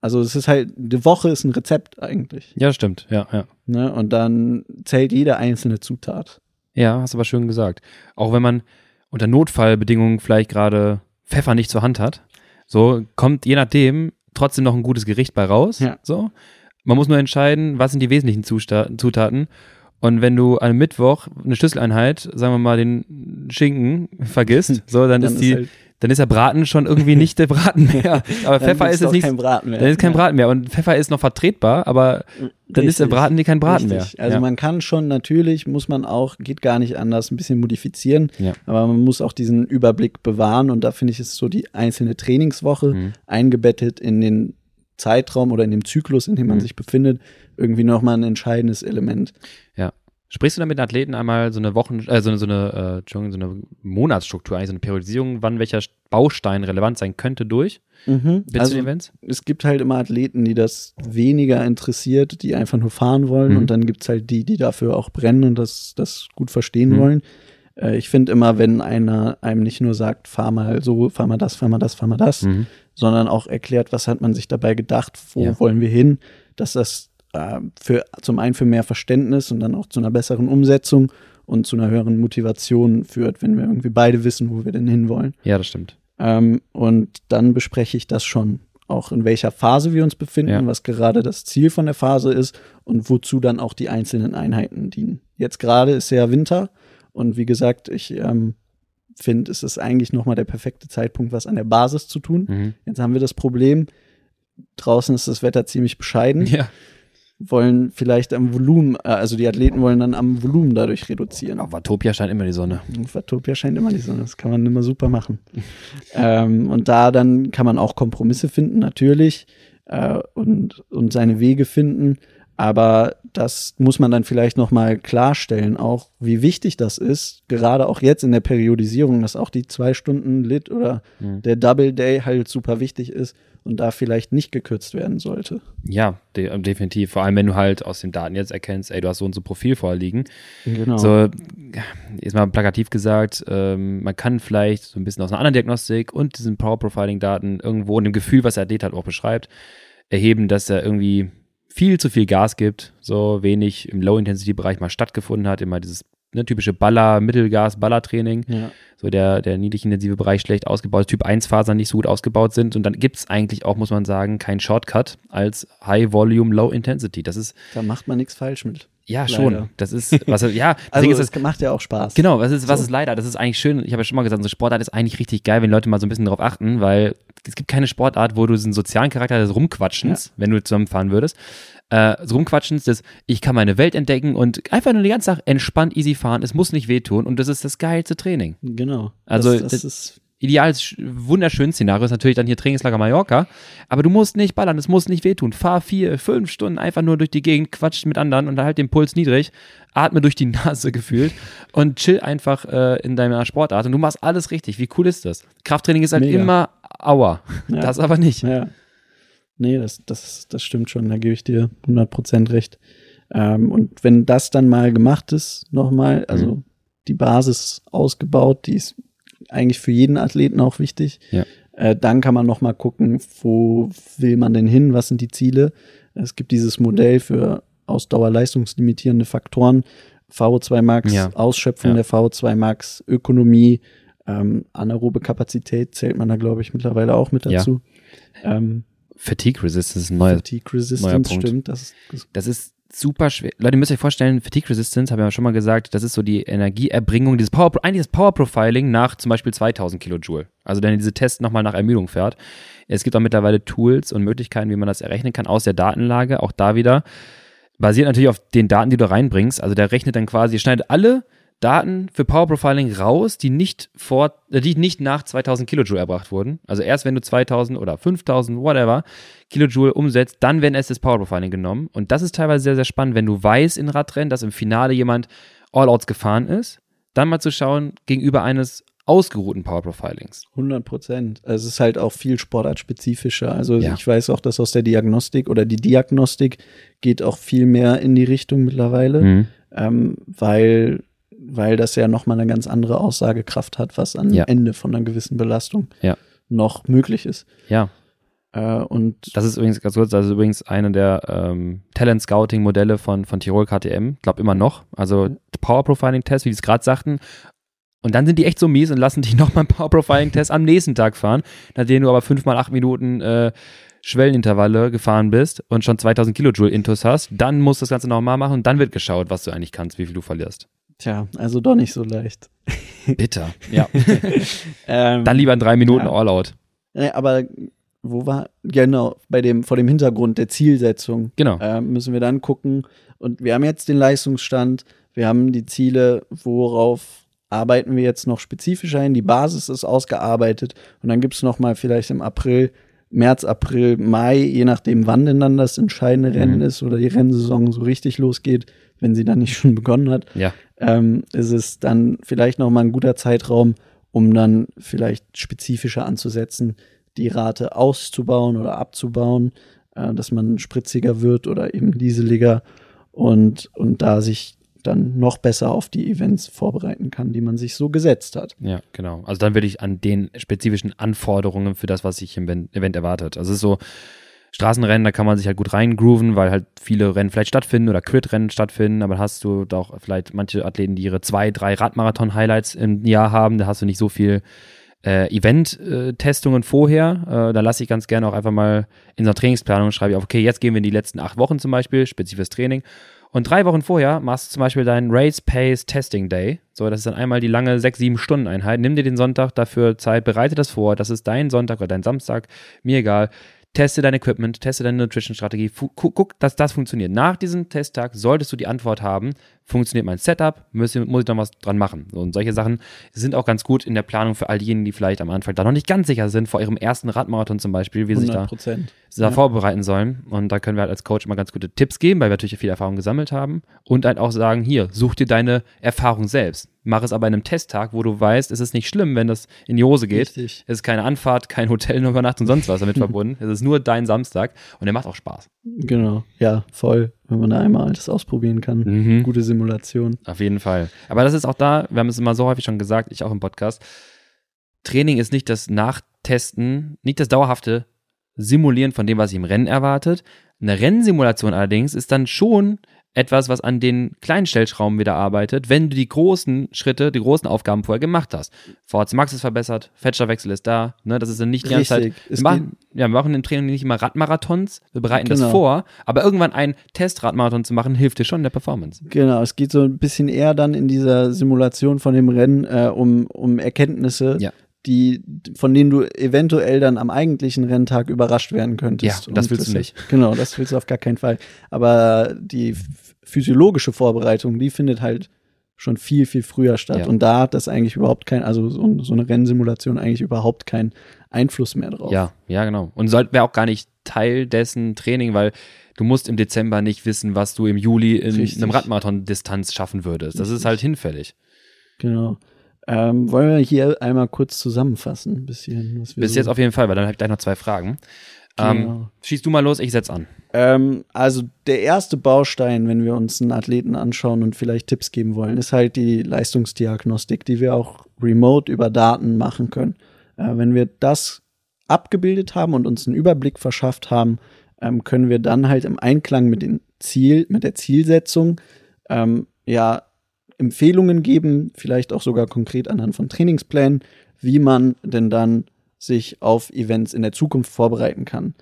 also es ist halt, die Woche ist ein Rezept eigentlich. Ja, stimmt, ja, ja. Ne? Und dann zählt jede einzelne Zutat. Ja, hast aber schön gesagt. Auch wenn man, unter Notfallbedingungen vielleicht gerade Pfeffer nicht zur Hand hat, so kommt je nachdem trotzdem noch ein gutes Gericht bei raus. Ja. So. Man muss nur entscheiden, was sind die wesentlichen Zutaten. Und wenn du am Mittwoch eine Schlüsseleinheit, sagen wir mal, den Schinken vergisst, <laughs> so, dann, dann ist die, ist halt dann ist der Braten schon irgendwie nicht der Braten mehr. <laughs> Aber Pfeffer ist jetzt nicht. Kein Braten mehr. Dann ist kein. Braten mehr. Und Pfeffer ist noch vertretbar, aber dann Richtig. ist der Braten kein Braten Richtig. mehr. Also ja. man kann schon natürlich, muss man auch, geht gar nicht anders, ein bisschen modifizieren. Ja. Aber man muss auch diesen Überblick bewahren. Und da finde ich, ist so die einzelne Trainingswoche mhm. eingebettet in den Zeitraum oder in dem Zyklus, in dem man mhm. sich befindet, irgendwie nochmal ein entscheidendes Element. Ja. Sprichst du dann mit den Athleten einmal so eine Wochen, äh, so eine, so eine, äh, so eine Monatsstruktur, eigentlich so eine Periodisierung, wann welcher Baustein relevant sein könnte durch? Mhm. Also, Events? Es gibt halt immer Athleten, die das weniger interessiert, die einfach nur fahren wollen mhm. und dann gibt es halt die, die dafür auch brennen und das, das gut verstehen mhm. wollen. Äh, ich finde immer, wenn einer einem nicht nur sagt, fahr mal so, fahr mal das, fahr mal das, fahr mal das, mhm. sondern auch erklärt, was hat man sich dabei gedacht, wo ja. wollen wir hin, dass das äh, für, zum einen für mehr Verständnis und dann auch zu einer besseren Umsetzung und zu einer höheren Motivation führt, wenn wir irgendwie beide wissen, wo wir denn hinwollen. Ja, das stimmt. Ähm, und dann bespreche ich das schon, auch in welcher Phase wir uns befinden, ja. was gerade das Ziel von der Phase ist und wozu dann auch die einzelnen Einheiten dienen. Jetzt gerade ist ja Winter und wie gesagt, ich ähm, finde, es ist eigentlich nochmal der perfekte Zeitpunkt, was an der Basis zu tun. Mhm. Jetzt haben wir das Problem, draußen ist das Wetter ziemlich bescheiden. Ja wollen vielleicht am Volumen, äh, also die Athleten wollen dann am Volumen dadurch reduzieren. Auf Watopia scheint immer die Sonne. Auf Watopia scheint immer die Sonne. Das kann man immer super machen. <laughs> ähm, und da dann kann man auch Kompromisse finden, natürlich, äh, und, und seine Wege finden. Aber das muss man dann vielleicht nochmal klarstellen, auch wie wichtig das ist, gerade auch jetzt in der Periodisierung, dass auch die zwei Stunden Lit oder mhm. der Double Day halt super wichtig ist und da vielleicht nicht gekürzt werden sollte. Ja, de definitiv. Vor allem, wenn du halt aus den Daten jetzt erkennst, ey, du hast so und so Profil vorliegen. Genau. So, jetzt mal plakativ gesagt, ähm, man kann vielleicht so ein bisschen aus einer anderen Diagnostik und diesen Power Profiling Daten irgendwo und dem Gefühl, was der Athlet halt auch beschreibt, erheben, dass er irgendwie viel zu viel Gas gibt, so wenig im Low-Intensity-Bereich mal stattgefunden hat, immer dieses ne, typische Baller, Mittelgas, Ballertraining, ja. so der, der niedrig-intensive Bereich schlecht ausgebaut, Typ 1-Fasern nicht so gut ausgebaut sind und dann gibt es eigentlich auch, muss man sagen, kein Shortcut als High-Volume, Low-Intensity. Das ist. Da macht man nichts falsch mit. Ja, leider. schon. Das ist, was, ja. <laughs> also, ist, das macht ja auch Spaß. Genau, was ist, was so. ist leider? Das ist eigentlich schön. Ich habe ja schon mal gesagt, so Sportart ist eigentlich richtig geil, wenn Leute mal so ein bisschen darauf achten, weil es gibt keine Sportart, wo du diesen sozialen Charakter des Rumquatschens, ja. wenn du zusammenfahren würdest, äh, so Rumquatschens, das ich kann meine Welt entdecken und einfach nur den ganzen Tag entspannt easy fahren. Es muss nicht wehtun und das ist das geilste Training. Genau. Also das, das, das ist ideal, wunderschönes Szenario ist natürlich dann hier Trainingslager Mallorca, aber du musst nicht ballern, es muss nicht wehtun. Fahr vier, fünf Stunden einfach nur durch die Gegend, quatsch mit anderen und halt den Puls niedrig, atme durch die <laughs> Nase gefühlt und chill einfach äh, in deiner Sportart und du machst alles richtig. Wie cool ist das? Krafttraining ist halt Mega. immer Aua, ja. das aber nicht. Ja. Nee, das, das, das stimmt schon, da gebe ich dir 100% recht. Ähm, und wenn das dann mal gemacht ist, nochmal, also mhm. die Basis ausgebaut, die ist eigentlich für jeden Athleten auch wichtig. Ja. Äh, dann kann man noch mal gucken, wo will man denn hin, was sind die Ziele. Es gibt dieses Modell für ausdauerleistungslimitierende Faktoren, VO2 Max, ja. Ausschöpfung ja. der VO2 Max, Ökonomie, ähm, anaerobe Kapazität zählt man da, glaube ich, mittlerweile auch mit dazu. Ja. Ähm, Fatigue Resistance ist ein neuer, Fatigue Resistance, neuer Punkt. stimmt. Das ist, das, das ist super schwer. Leute, ihr müsst euch vorstellen, Fatigue Resistance, habe ich ja schon mal gesagt, das ist so die Energieerbringung, dieses Power, eigentlich das Power Profiling nach zum Beispiel 2000 Kilojoule. Also wenn ihr diese Tests nochmal nach Ermüdung fährt. Es gibt auch mittlerweile Tools und Möglichkeiten, wie man das errechnen kann aus der Datenlage. Auch da wieder. Basiert natürlich auf den Daten, die du reinbringst. Also der rechnet dann quasi, schneidet alle Daten für Power Profiling raus, die nicht vor, äh, die nicht nach 2000 Kilojoule erbracht wurden. Also erst wenn du 2000 oder 5000, whatever, Kilojoule umsetzt, dann werden erst das Power Profiling genommen. Und das ist teilweise sehr, sehr spannend, wenn du weißt in Radrennen, dass im Finale jemand All-Outs gefahren ist, dann mal zu schauen gegenüber eines ausgeruhten Power Profilings. 100 Prozent. Also es ist halt auch viel sportartspezifischer. Also ja. ich weiß auch, dass aus der Diagnostik oder die Diagnostik geht auch viel mehr in die Richtung mittlerweile, mhm. ähm, weil weil das ja nochmal eine ganz andere Aussagekraft hat, was am ja. Ende von einer gewissen Belastung ja. noch möglich ist. Ja. Äh, und das ist übrigens ganz kurz, das ist übrigens eine der ähm, Talent Scouting Modelle von, von Tirol KTM, glaube immer noch. Also Power Profiling Test, wie sie es gerade sagten. Und dann sind die echt so mies und lassen dich <laughs> nochmal einen Power Profiling Test am nächsten Tag fahren, nachdem du aber fünf mal acht Minuten äh, Schwellenintervalle gefahren bist und schon 2000 Kilojoule Intus hast, dann musst du das Ganze nochmal machen und dann wird geschaut, was du eigentlich kannst, wie viel du verlierst. Tja, also doch nicht so leicht. Bitter, <laughs> ja. ähm, Dann lieber in drei Minuten ja. All-Out. Aber wo war, genau, bei dem, vor dem Hintergrund der Zielsetzung genau. Äh, müssen wir dann gucken. Und wir haben jetzt den Leistungsstand, wir haben die Ziele, worauf arbeiten wir jetzt noch spezifischer hin. Die Basis ist ausgearbeitet und dann gibt es noch mal vielleicht im April, März, April, Mai, je nachdem, wann denn dann das entscheidende Rennen mhm. ist oder die Rennsaison so richtig losgeht, wenn sie dann nicht <laughs> schon begonnen hat. Ja ähm, ist es dann vielleicht nochmal ein guter Zeitraum, um dann vielleicht spezifischer anzusetzen, die Rate auszubauen oder abzubauen, äh, dass man spritziger wird oder eben dieseliger und, und da sich dann noch besser auf die Events vorbereiten kann, die man sich so gesetzt hat. Ja, genau. Also dann würde ich an den spezifischen Anforderungen für das, was sich im Event erwartet. Also es ist so, Straßenrennen, da kann man sich halt gut reingrooven, weil halt viele Rennen vielleicht stattfinden oder Crit-Rennen stattfinden, aber hast du da auch vielleicht manche Athleten, die ihre zwei, drei Radmarathon-Highlights im Jahr haben, da hast du nicht so viel äh, Event-Testungen vorher. Äh, da lasse ich ganz gerne auch einfach mal in so einer Trainingsplanung schreibe ich auf, okay, jetzt gehen wir in die letzten acht Wochen zum Beispiel, spezifisches Training. Und drei Wochen vorher machst du zum Beispiel deinen Race Pace Testing Day. So, das ist dann einmal die lange sechs, sieben Stunden Einheit. Nimm dir den Sonntag dafür Zeit, bereite das vor. Das ist dein Sonntag oder dein Samstag, mir egal teste dein Equipment, teste deine Nutrition-Strategie, guck, dass das funktioniert. Nach diesem Testtag solltest du die Antwort haben, funktioniert mein Setup, muss, muss ich noch was dran machen. So, und solche Sachen sind auch ganz gut in der Planung für all diejenigen, die vielleicht am Anfang da noch nicht ganz sicher sind, vor ihrem ersten Radmarathon zum Beispiel, wie sie sich da, da ja. vorbereiten sollen. Und da können wir halt als Coach immer ganz gute Tipps geben, weil wir natürlich viel Erfahrung gesammelt haben. Und halt auch sagen, hier, such dir deine Erfahrung selbst. Mach es aber in einem Testtag, wo du weißt, es ist nicht schlimm, wenn das in die Hose geht. Richtig. Es ist keine Anfahrt, kein Hotel, nur Übernacht und sonst was damit <laughs> verbunden. Es ist nur dein Samstag und der macht auch Spaß. Genau, ja, voll. Wenn man da einmal alles ausprobieren kann. Mhm. Gute Simulation. Auf jeden Fall. Aber das ist auch da, wir haben es immer so häufig schon gesagt, ich auch im Podcast. Training ist nicht das Nachtesten, nicht das dauerhafte Simulieren von dem, was sich im Rennen erwartet. Eine Rennsimulation allerdings ist dann schon etwas, was an den kleinen Stellschrauben wieder arbeitet, wenn du die großen Schritte, die großen Aufgaben vorher gemacht hast. VHC Max ist verbessert, Fettstoffwechsel ist da, ne, das ist dann nicht die ganze Zeit. Wir machen, ja, wir machen im Training nicht immer Radmarathons, wir bereiten genau. das vor, aber irgendwann ein Testradmarathon zu machen, hilft dir schon in der Performance. Genau, es geht so ein bisschen eher dann in dieser Simulation von dem Rennen äh, um, um Erkenntnisse, ja die, von denen du eventuell dann am eigentlichen Renntag überrascht werden könntest. Ja, das willst das, du nicht. Genau, das willst du auf gar keinen Fall. Aber die physiologische Vorbereitung, die findet halt schon viel, viel früher statt. Ja. Und da hat das eigentlich überhaupt kein, also so, so, eine Rennsimulation eigentlich überhaupt keinen Einfluss mehr drauf. Ja, ja, genau. Und wäre auch gar nicht Teil dessen Training, weil du musst im Dezember nicht wissen, was du im Juli in Richtig. einem Radmarathon-Distanz schaffen würdest. Das Richtig. ist halt hinfällig. Genau. Ähm, wollen wir hier einmal kurz zusammenfassen? Ein bisschen, was wir Bis so jetzt auf jeden Fall, weil dann habe ich gleich noch zwei Fragen. Ähm, genau. Ähm, schieß du mal los, ich setz an. Ähm, also der erste Baustein, wenn wir uns einen Athleten anschauen und vielleicht Tipps geben wollen, ist halt die Leistungsdiagnostik, die wir auch remote über Daten machen können. Äh, wenn wir das abgebildet haben und uns einen Überblick verschafft haben, ähm, können wir dann halt im Einklang mit dem Ziel, mit der Zielsetzung, ähm, ja, Empfehlungen geben, vielleicht auch sogar konkret anhand von Trainingsplänen, wie man denn dann sich auf Events in der Zukunft vorbereiten kann.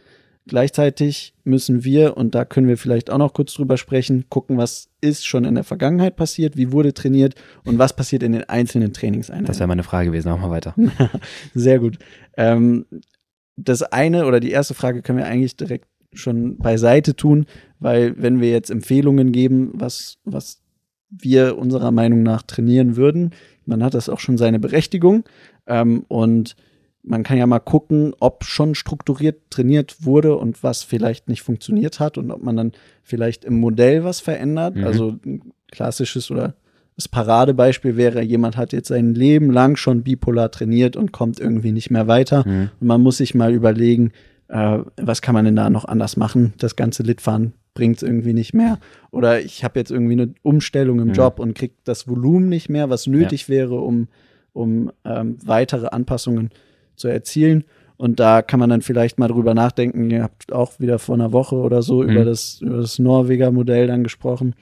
Gleichzeitig müssen wir, und da können wir vielleicht auch noch kurz drüber sprechen, gucken, was ist schon in der Vergangenheit passiert, wie wurde trainiert und was passiert in den einzelnen Trainingseinheiten. Das wäre meine Frage gewesen, auch mal weiter. <laughs> Sehr gut. Ähm, das eine oder die erste Frage können wir eigentlich direkt schon beiseite tun, weil wenn wir jetzt Empfehlungen geben, was, was wir unserer Meinung nach trainieren würden, dann hat das auch schon seine Berechtigung. Ähm, und man kann ja mal gucken, ob schon strukturiert trainiert wurde und was vielleicht nicht funktioniert hat und ob man dann vielleicht im Modell was verändert. Mhm. Also ein klassisches oder das Paradebeispiel wäre, jemand hat jetzt sein Leben lang schon bipolar trainiert und kommt irgendwie nicht mehr weiter. Mhm. Und man muss sich mal überlegen, äh, was kann man denn da noch anders machen? Das ganze Litfahren bringt es irgendwie nicht mehr. Oder ich habe jetzt irgendwie eine Umstellung im mhm. Job und kriege das Volumen nicht mehr, was nötig ja. wäre, um, um ähm, weitere Anpassungen zu zu erzielen. Und da kann man dann vielleicht mal drüber nachdenken. Ihr habt auch wieder vor einer Woche oder so mhm. über, das, über das Norweger Modell dann gesprochen.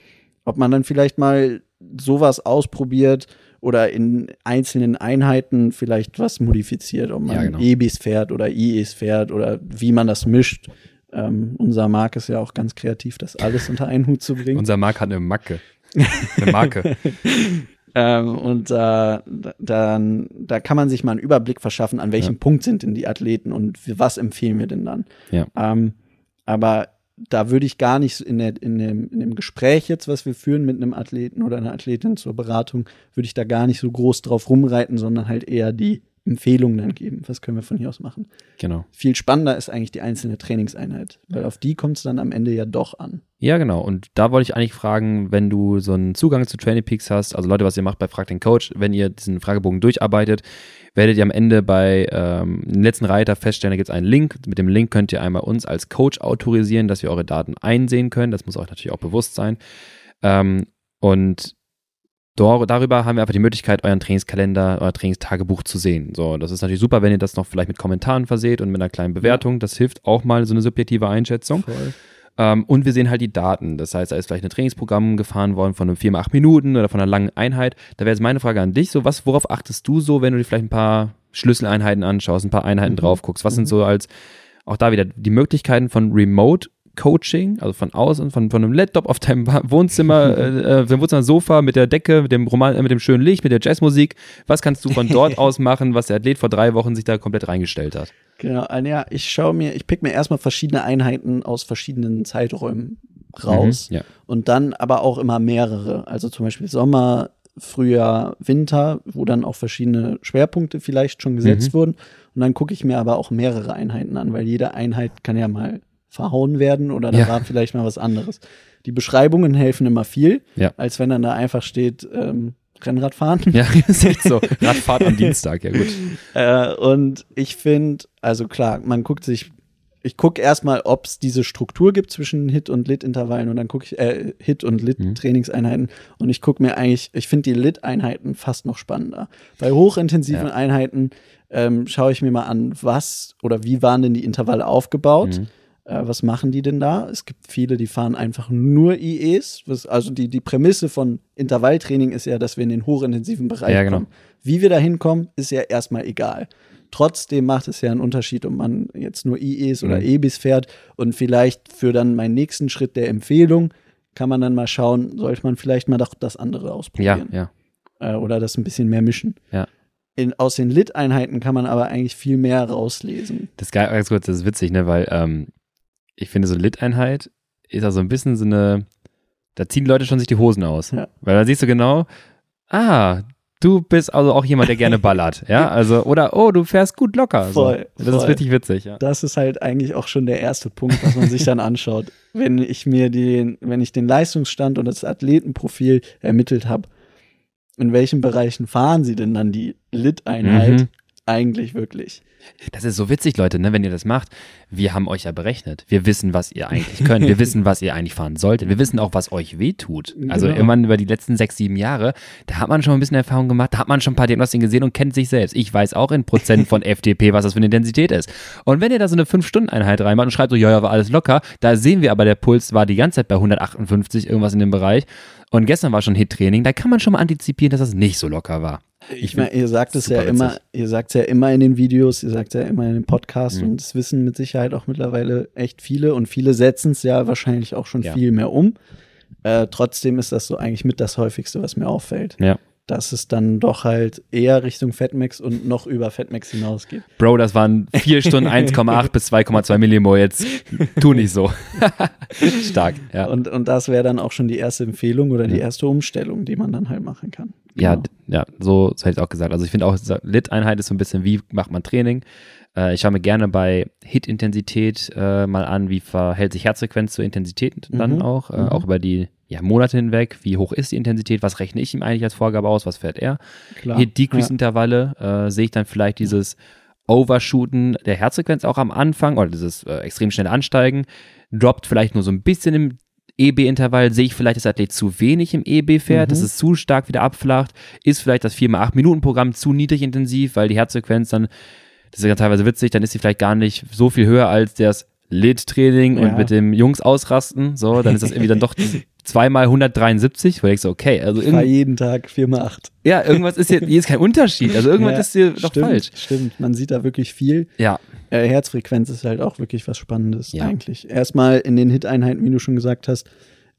Ob man dann vielleicht mal sowas ausprobiert oder in einzelnen Einheiten vielleicht was modifiziert, ob man ja, genau. EBIS fährt oder IEs fährt oder wie man das mischt. Ähm, unser Mark ist ja auch ganz kreativ, das alles unter einen Hut zu bringen. unser Mark hat eine Macke. Eine Marke. <laughs> Ähm, und äh, dann, da kann man sich mal einen Überblick verschaffen, an welchem ja. Punkt sind denn die Athleten und was empfehlen wir denn dann. Ja. Ähm, aber da würde ich gar nicht in, der, in, dem, in dem Gespräch jetzt, was wir führen mit einem Athleten oder einer Athletin zur Beratung, würde ich da gar nicht so groß drauf rumreiten, sondern halt eher die Empfehlungen dann geben. Was können wir von hier aus machen? Genau. Viel spannender ist eigentlich die einzelne Trainingseinheit, weil auf die kommt es dann am Ende ja doch an. Ja, genau. Und da wollte ich eigentlich fragen, wenn du so einen Zugang zu Training Peaks hast, also Leute, was ihr macht bei Frag den Coach, wenn ihr diesen Fragebogen durcharbeitet, werdet ihr am Ende bei ähm, dem letzten Reiter feststellen, da gibt es einen Link. Mit dem Link könnt ihr einmal uns als Coach autorisieren, dass wir eure Daten einsehen können. Das muss euch natürlich auch bewusst sein. Ähm, und darüber haben wir einfach die Möglichkeit, euren Trainingskalender, euer Trainingstagebuch zu sehen. So, das ist natürlich super, wenn ihr das noch vielleicht mit Kommentaren verseht und mit einer kleinen Bewertung. Das hilft auch mal so eine subjektive Einschätzung. Ähm, und wir sehen halt die Daten. Das heißt, da ist vielleicht ein Trainingsprogramm gefahren worden von einem 4 mal 8 Minuten oder von einer langen Einheit. Da wäre jetzt meine Frage an dich: so, was, worauf achtest du so, wenn du dir vielleicht ein paar Schlüsseleinheiten anschaust, ein paar Einheiten mhm. drauf guckst? Was mhm. sind so als auch da wieder die Möglichkeiten von Remote Coaching, also von außen, von, von einem Laptop auf deinem Wohnzimmer, <laughs> äh, äh, deinem Wohnzimmer-Sofa mit der Decke, mit dem Roman, äh, mit dem schönen Licht, mit der Jazzmusik. Was kannst du von <laughs> dort aus machen, was der Athlet vor drei Wochen sich da komplett reingestellt hat? Genau, ja, ich schaue mir, ich pick mir erstmal verschiedene Einheiten aus verschiedenen Zeiträumen raus Mhm, ja. und dann aber auch immer mehrere. Also zum Beispiel Sommer, Frühjahr, Winter, wo dann auch verschiedene Schwerpunkte vielleicht schon gesetzt Mhm. wurden. Und dann gucke ich mir aber auch mehrere Einheiten an, weil jede Einheit kann ja mal verhauen werden oder da Ja. war vielleicht mal was anderes. Die Beschreibungen helfen immer viel, Ja. als wenn dann da einfach steht, ähm, Rennradfahren. Ja, <laughs> ist echt so. <laughs> Radfahrt am Dienstag, ja gut. Äh, und ich finde, also klar, man guckt sich, ich gucke erstmal, ob es diese Struktur gibt zwischen Hit- und Lit-Intervallen und dann gucke ich, äh, Hit- und Mhm. Lit-Trainingseinheiten und ich gucke mir eigentlich, ich finde die Lit-Einheiten fast noch spannender. Bei hochintensiven Ja. Einheiten ähm, schaue ich mir mal an, was oder wie waren denn die Intervalle aufgebaut. Mhm. Äh, was machen die denn da? Es gibt viele, die fahren einfach nur IEs. Was, also die, die Prämisse von Intervalltraining ist ja, dass wir in den hochintensiven Bereich Ja, genau. kommen. Wie wir da hinkommen, ist ja erstmal egal. Trotzdem macht es ja einen Unterschied, ob man jetzt nur IEs oder Mhm. EBIs fährt und vielleicht für dann meinen nächsten Schritt der Empfehlung kann man dann mal schauen, sollte man vielleicht mal doch das andere Ja, ausprobieren ja. äh, oder das ein bisschen mehr mischen. Ja. In, aus den Lit-Einheiten kann man aber eigentlich viel mehr rauslesen. Das ist geil, ganz kurz, das ist witzig, ne, weil ähm, ich finde, so Lit-Einheit ist auch so ein bisschen so eine, da ziehen Leute schon sich die Hosen aus. Ja. Weil da siehst du genau, ah, du bist also auch jemand, der gerne <laughs> ballert, ja, also, oder, oh, du fährst gut locker. Voll, so. Das ist voll. richtig witzig, ja. Das ist halt eigentlich auch schon der erste Punkt, was man sich dann anschaut. <laughs> Wenn ich mir den, wenn ich den Leistungsstand und das Athletenprofil ermittelt habe, in welchen Bereichen fahren sie denn dann die Lit-Einheit Mhm. Eigentlich wirklich? Das ist so witzig, Leute, ne, wenn ihr das macht. Wir haben euch ja berechnet. Wir wissen, was ihr eigentlich könnt. Wir wissen, was ihr eigentlich fahren solltet. Wir wissen auch, was euch wehtut. Also Genau. irgendwann über die letzten sechs, sieben Jahre, da hat man schon ein bisschen Erfahrung gemacht, da hat man schon ein paar Diagnostiken gesehen und kennt sich selbst. Ich weiß auch in Prozent von <laughs> FTP, was das für eine Intensität ist. Und wenn ihr da so eine 5-Stunden-Einheit reinmacht und schreibt so, ja, ja, war alles locker, da sehen wir aber, der Puls war die ganze Zeit bei 158, irgendwas in dem Bereich. Und gestern war schon Hit-Training, da kann man schon mal antizipieren, dass das nicht so locker war. Ich meine, ihr sagt es ja immer, witzig. ihr sagt es ja immer in den Videos, ihr sagt es ja immer in den Podcasts Mhm. und das wissen mit Sicherheit auch mittlerweile echt viele und viele setzen es ja wahrscheinlich auch schon Ja. viel mehr um. Äh, trotzdem ist das so eigentlich mit das häufigste, was mir auffällt. Ja. Dass es dann doch halt eher Richtung Fatmax und noch über Fatmax hinausgeht. Bro, das waren vier Stunden <laughs> 1,8 bis 2,2 Millimol. Jetzt tu nicht so. <laughs> Stark, ja. Und, und das wäre dann auch schon die erste Empfehlung oder die Ja. erste Umstellung, die man dann halt machen kann. Ja, Genau. d- ja, so, so hätte ich auch gesagt. Also ich finde auch, Lit-Einheit ist so ein bisschen, wie macht man Training? Äh, ich schaue mir gerne bei Hit-Intensität äh, mal an, wie verhält sich Herzfrequenz zur Intensität dann Mhm, auch, äh, mhm. auch über die ja, Monate hinweg. Wie hoch ist die Intensität? Was rechne ich ihm eigentlich als Vorgabe aus? Was fährt er? Hit-Decrease-Intervalle äh, sehe ich dann vielleicht dieses Overshooten der Herzfrequenz auch am Anfang oder dieses äh, extrem schnelle Ansteigen, droppt vielleicht nur so ein bisschen im EB-Intervall, sehe ich vielleicht, dass der Athlet zu wenig im EB fährt, Mhm. dass es zu stark wieder abflacht, ist vielleicht das 4x8-Minuten-Programm zu niedrig intensiv, weil die Herzfrequenz dann, das ist ja teilweise witzig, dann ist sie vielleicht gar nicht so viel höher als das Lit-Training Ja. und mit dem Jungs ausrasten, so, dann ist das irgendwie dann doch <laughs> zweimal 173, wo ich so, okay, also irgendwie, jeden Tag 4x8. ja, irgendwas ist hier, hier ist kein Unterschied, also irgendwas Ja, ist hier doch stimmt, falsch. Stimmt, man sieht da wirklich viel. Ja, Äh, Herzfrequenz ist halt auch wirklich was Spannendes Ja. eigentlich. Erstmal in den Hit-Einheiten, wie du schon gesagt hast,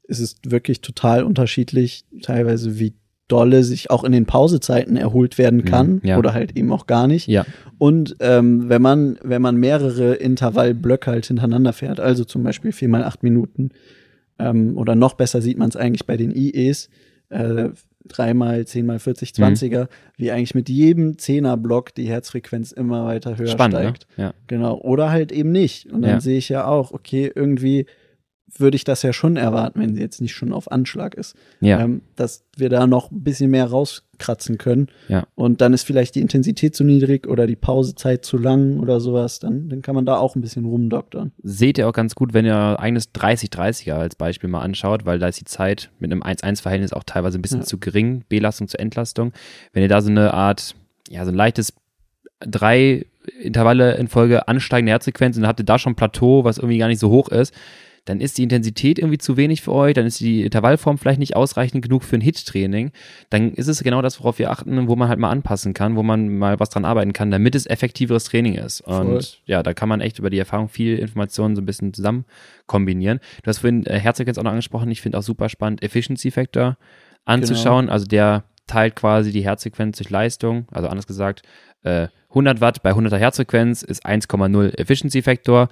ist es wirklich total unterschiedlich, teilweise wie dolle sich auch in den Pausezeiten erholt werden kann Mhm, ja. oder halt eben auch gar nicht. ja, Und ähm, wenn man, wenn man mehrere Intervallblöcke halt hintereinander fährt, also zum Beispiel viermal acht Minuten, ähm, oder noch besser sieht man es eigentlich bei den IEs, äh, dreimal, zehnmal 40, Mhm. 20er, wie eigentlich mit jedem Zehnerblock die Herzfrequenz immer weiter höher spannend, steigt. ne? Ja. Genau. Oder halt eben nicht. Und dann Ja. sehe ich ja auch, okay, irgendwie würde ich das ja schon erwarten, wenn sie jetzt nicht schon auf Anschlag ist. Ja, Ähm, dass wir da noch ein bisschen mehr rauskratzen können. Ja. Und dann ist vielleicht die Intensität zu niedrig oder die Pausezeit zu lang oder sowas. Dann, dann kann man da auch ein bisschen rumdoktern. seht ihr auch ganz gut, wenn ihr eigenes 30-30er als Beispiel mal anschaut, weil da ist die Zeit mit einem 1-1-Verhältnis auch teilweise ein bisschen Ja. zu gering, Belastung zu Entlastung. Wenn ihr da so eine Art, ja, so ein leichtes drei Intervalle in Folge ansteigende Herzfrequenz und dann habt ihr da schon ein Plateau, was irgendwie gar nicht so hoch ist, dann ist die Intensität irgendwie zu wenig für euch, dann ist die Intervallform vielleicht nicht ausreichend genug für ein Hit-Training, dann ist es genau das, worauf wir achten, wo man halt mal anpassen kann, wo man mal was dran arbeiten kann, damit es effektiveres Training ist. Und Voll. ja, da kann man echt über die Erfahrung viel Informationen so ein bisschen zusammen kombinieren. Du hast vorhin äh, Herzfrequenz auch noch angesprochen, ich finde auch super spannend, Efficiency Factor anzuschauen, also der teilt quasi die Herzfrequenz durch Leistung, also anders gesagt, äh, 100 Watt bei 100er Herzfrequenz ist 1,0 Efficiency Factor.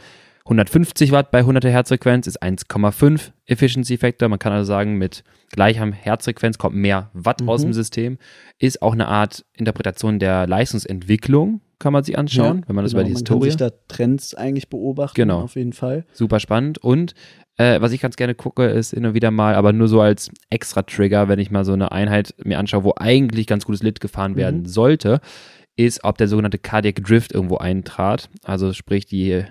150 Watt bei 100er Herzfrequenz ist 1,5 Efficiency Factor. Man kann also sagen, mit gleicher Herzfrequenz kommt mehr Watt Mhm. aus dem System. Ist auch eine Art Interpretation der Leistungsentwicklung, kann man sich anschauen, wenn man das genau, über die man kann Historie. sich da Trends eigentlich beobachten, Genau. auf jeden Fall. Super spannend. Und äh, was ich ganz gerne gucke, ist immer wieder mal, aber nur so als extra Trigger, wenn ich mal so eine Einheit mir anschaue, wo eigentlich ganz gutes Lit gefahren werden sollte, ist, ob der sogenannte Cardiac Drift irgendwo eintrat. Also sprich die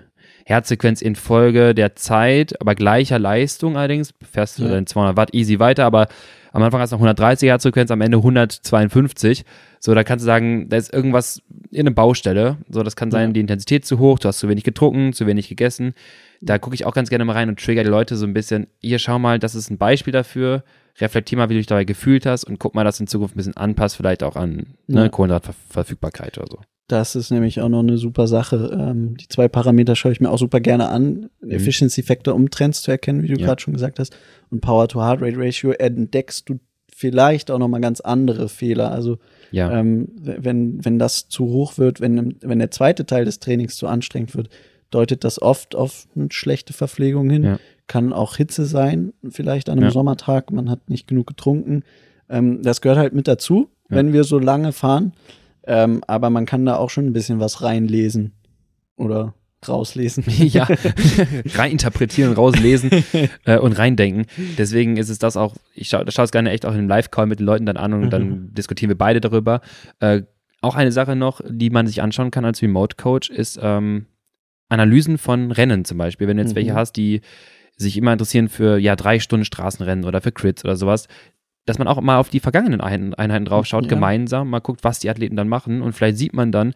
Herzsequenz in Folge der Zeit, aber gleicher Leistung allerdings. Fährst du Ja. dann 200 Watt easy weiter, aber am Anfang hast du noch 130 Herzfrequenz, am Ende 152. So, da kannst du sagen, da ist irgendwas in einer Baustelle. So, das kann sein, Ja. die Intensität zu hoch, du hast zu wenig getrunken, zu wenig gegessen. Da gucke ich auch ganz gerne mal rein und trigger die Leute so ein bisschen. Hier, schau mal, das ist ein Beispiel dafür. Reflektier mal, wie du dich dabei gefühlt hast und guck mal, dass du in Zukunft ein bisschen anpasst, vielleicht auch an ne, Ja. Kohlenhydratverfügbarkeit oder so. Das ist nämlich auch noch eine super Sache. Ähm, die zwei Parameter schaue ich mir auch super gerne an. Efficiency Factor, um Trends zu erkennen, wie du Mhm. Ja. gerade schon gesagt hast. Und Power to Heart Rate Ratio entdeckst du vielleicht auch noch mal ganz andere Fehler. Also Ja. ähm, wenn, wenn das zu hoch wird, wenn, wenn der zweite Teil des Trainings zu anstrengend wird, deutet das oft auf eine schlechte Verpflegung hin. Ja. Kann auch Hitze sein, vielleicht an einem Ja. Sommertag, man hat nicht genug getrunken. Ähm, das gehört halt mit dazu, wenn wir so lange fahren. Ähm, aber man kann da auch schon ein bisschen was reinlesen oder rauslesen. <laughs> ja, <laughs> reininterpretieren, rauslesen <laughs> äh, und reindenken. Deswegen ist es das auch, ich schaue schau es gerne echt auch in einem Live-Call mit den Leuten dann an und dann diskutieren wir beide darüber. Äh, auch eine Sache noch, die man sich anschauen kann als Remote-Coach, ist ähm, Analysen von Rennen zum Beispiel. Wenn du jetzt Mhm. welche hast, die sich immer interessieren für ja drei Stunden Straßenrennen oder für Crits oder sowas, dass man auch mal auf die vergangenen Ein Einheiten drauf schaut, Ja. gemeinsam, mal guckt, was die Athleten dann machen und vielleicht sieht man dann,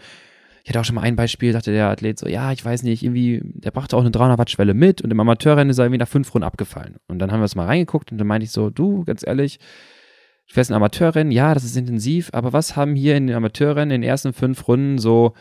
ich hatte auch schon mal ein Beispiel, sagte der Athlet so, ja, ich weiß nicht, irgendwie, der brachte auch eine 300 Watt Schwelle mit und im Amateurrennen ist er irgendwie nach fünf Runden abgefallen. Und dann haben wir es mal reingeguckt und dann meinte ich so, du, ganz ehrlich, du fährst ein Amateurrennen, ja, das ist intensiv, aber was haben hier in den Amateurrennen in den ersten fünf Runden so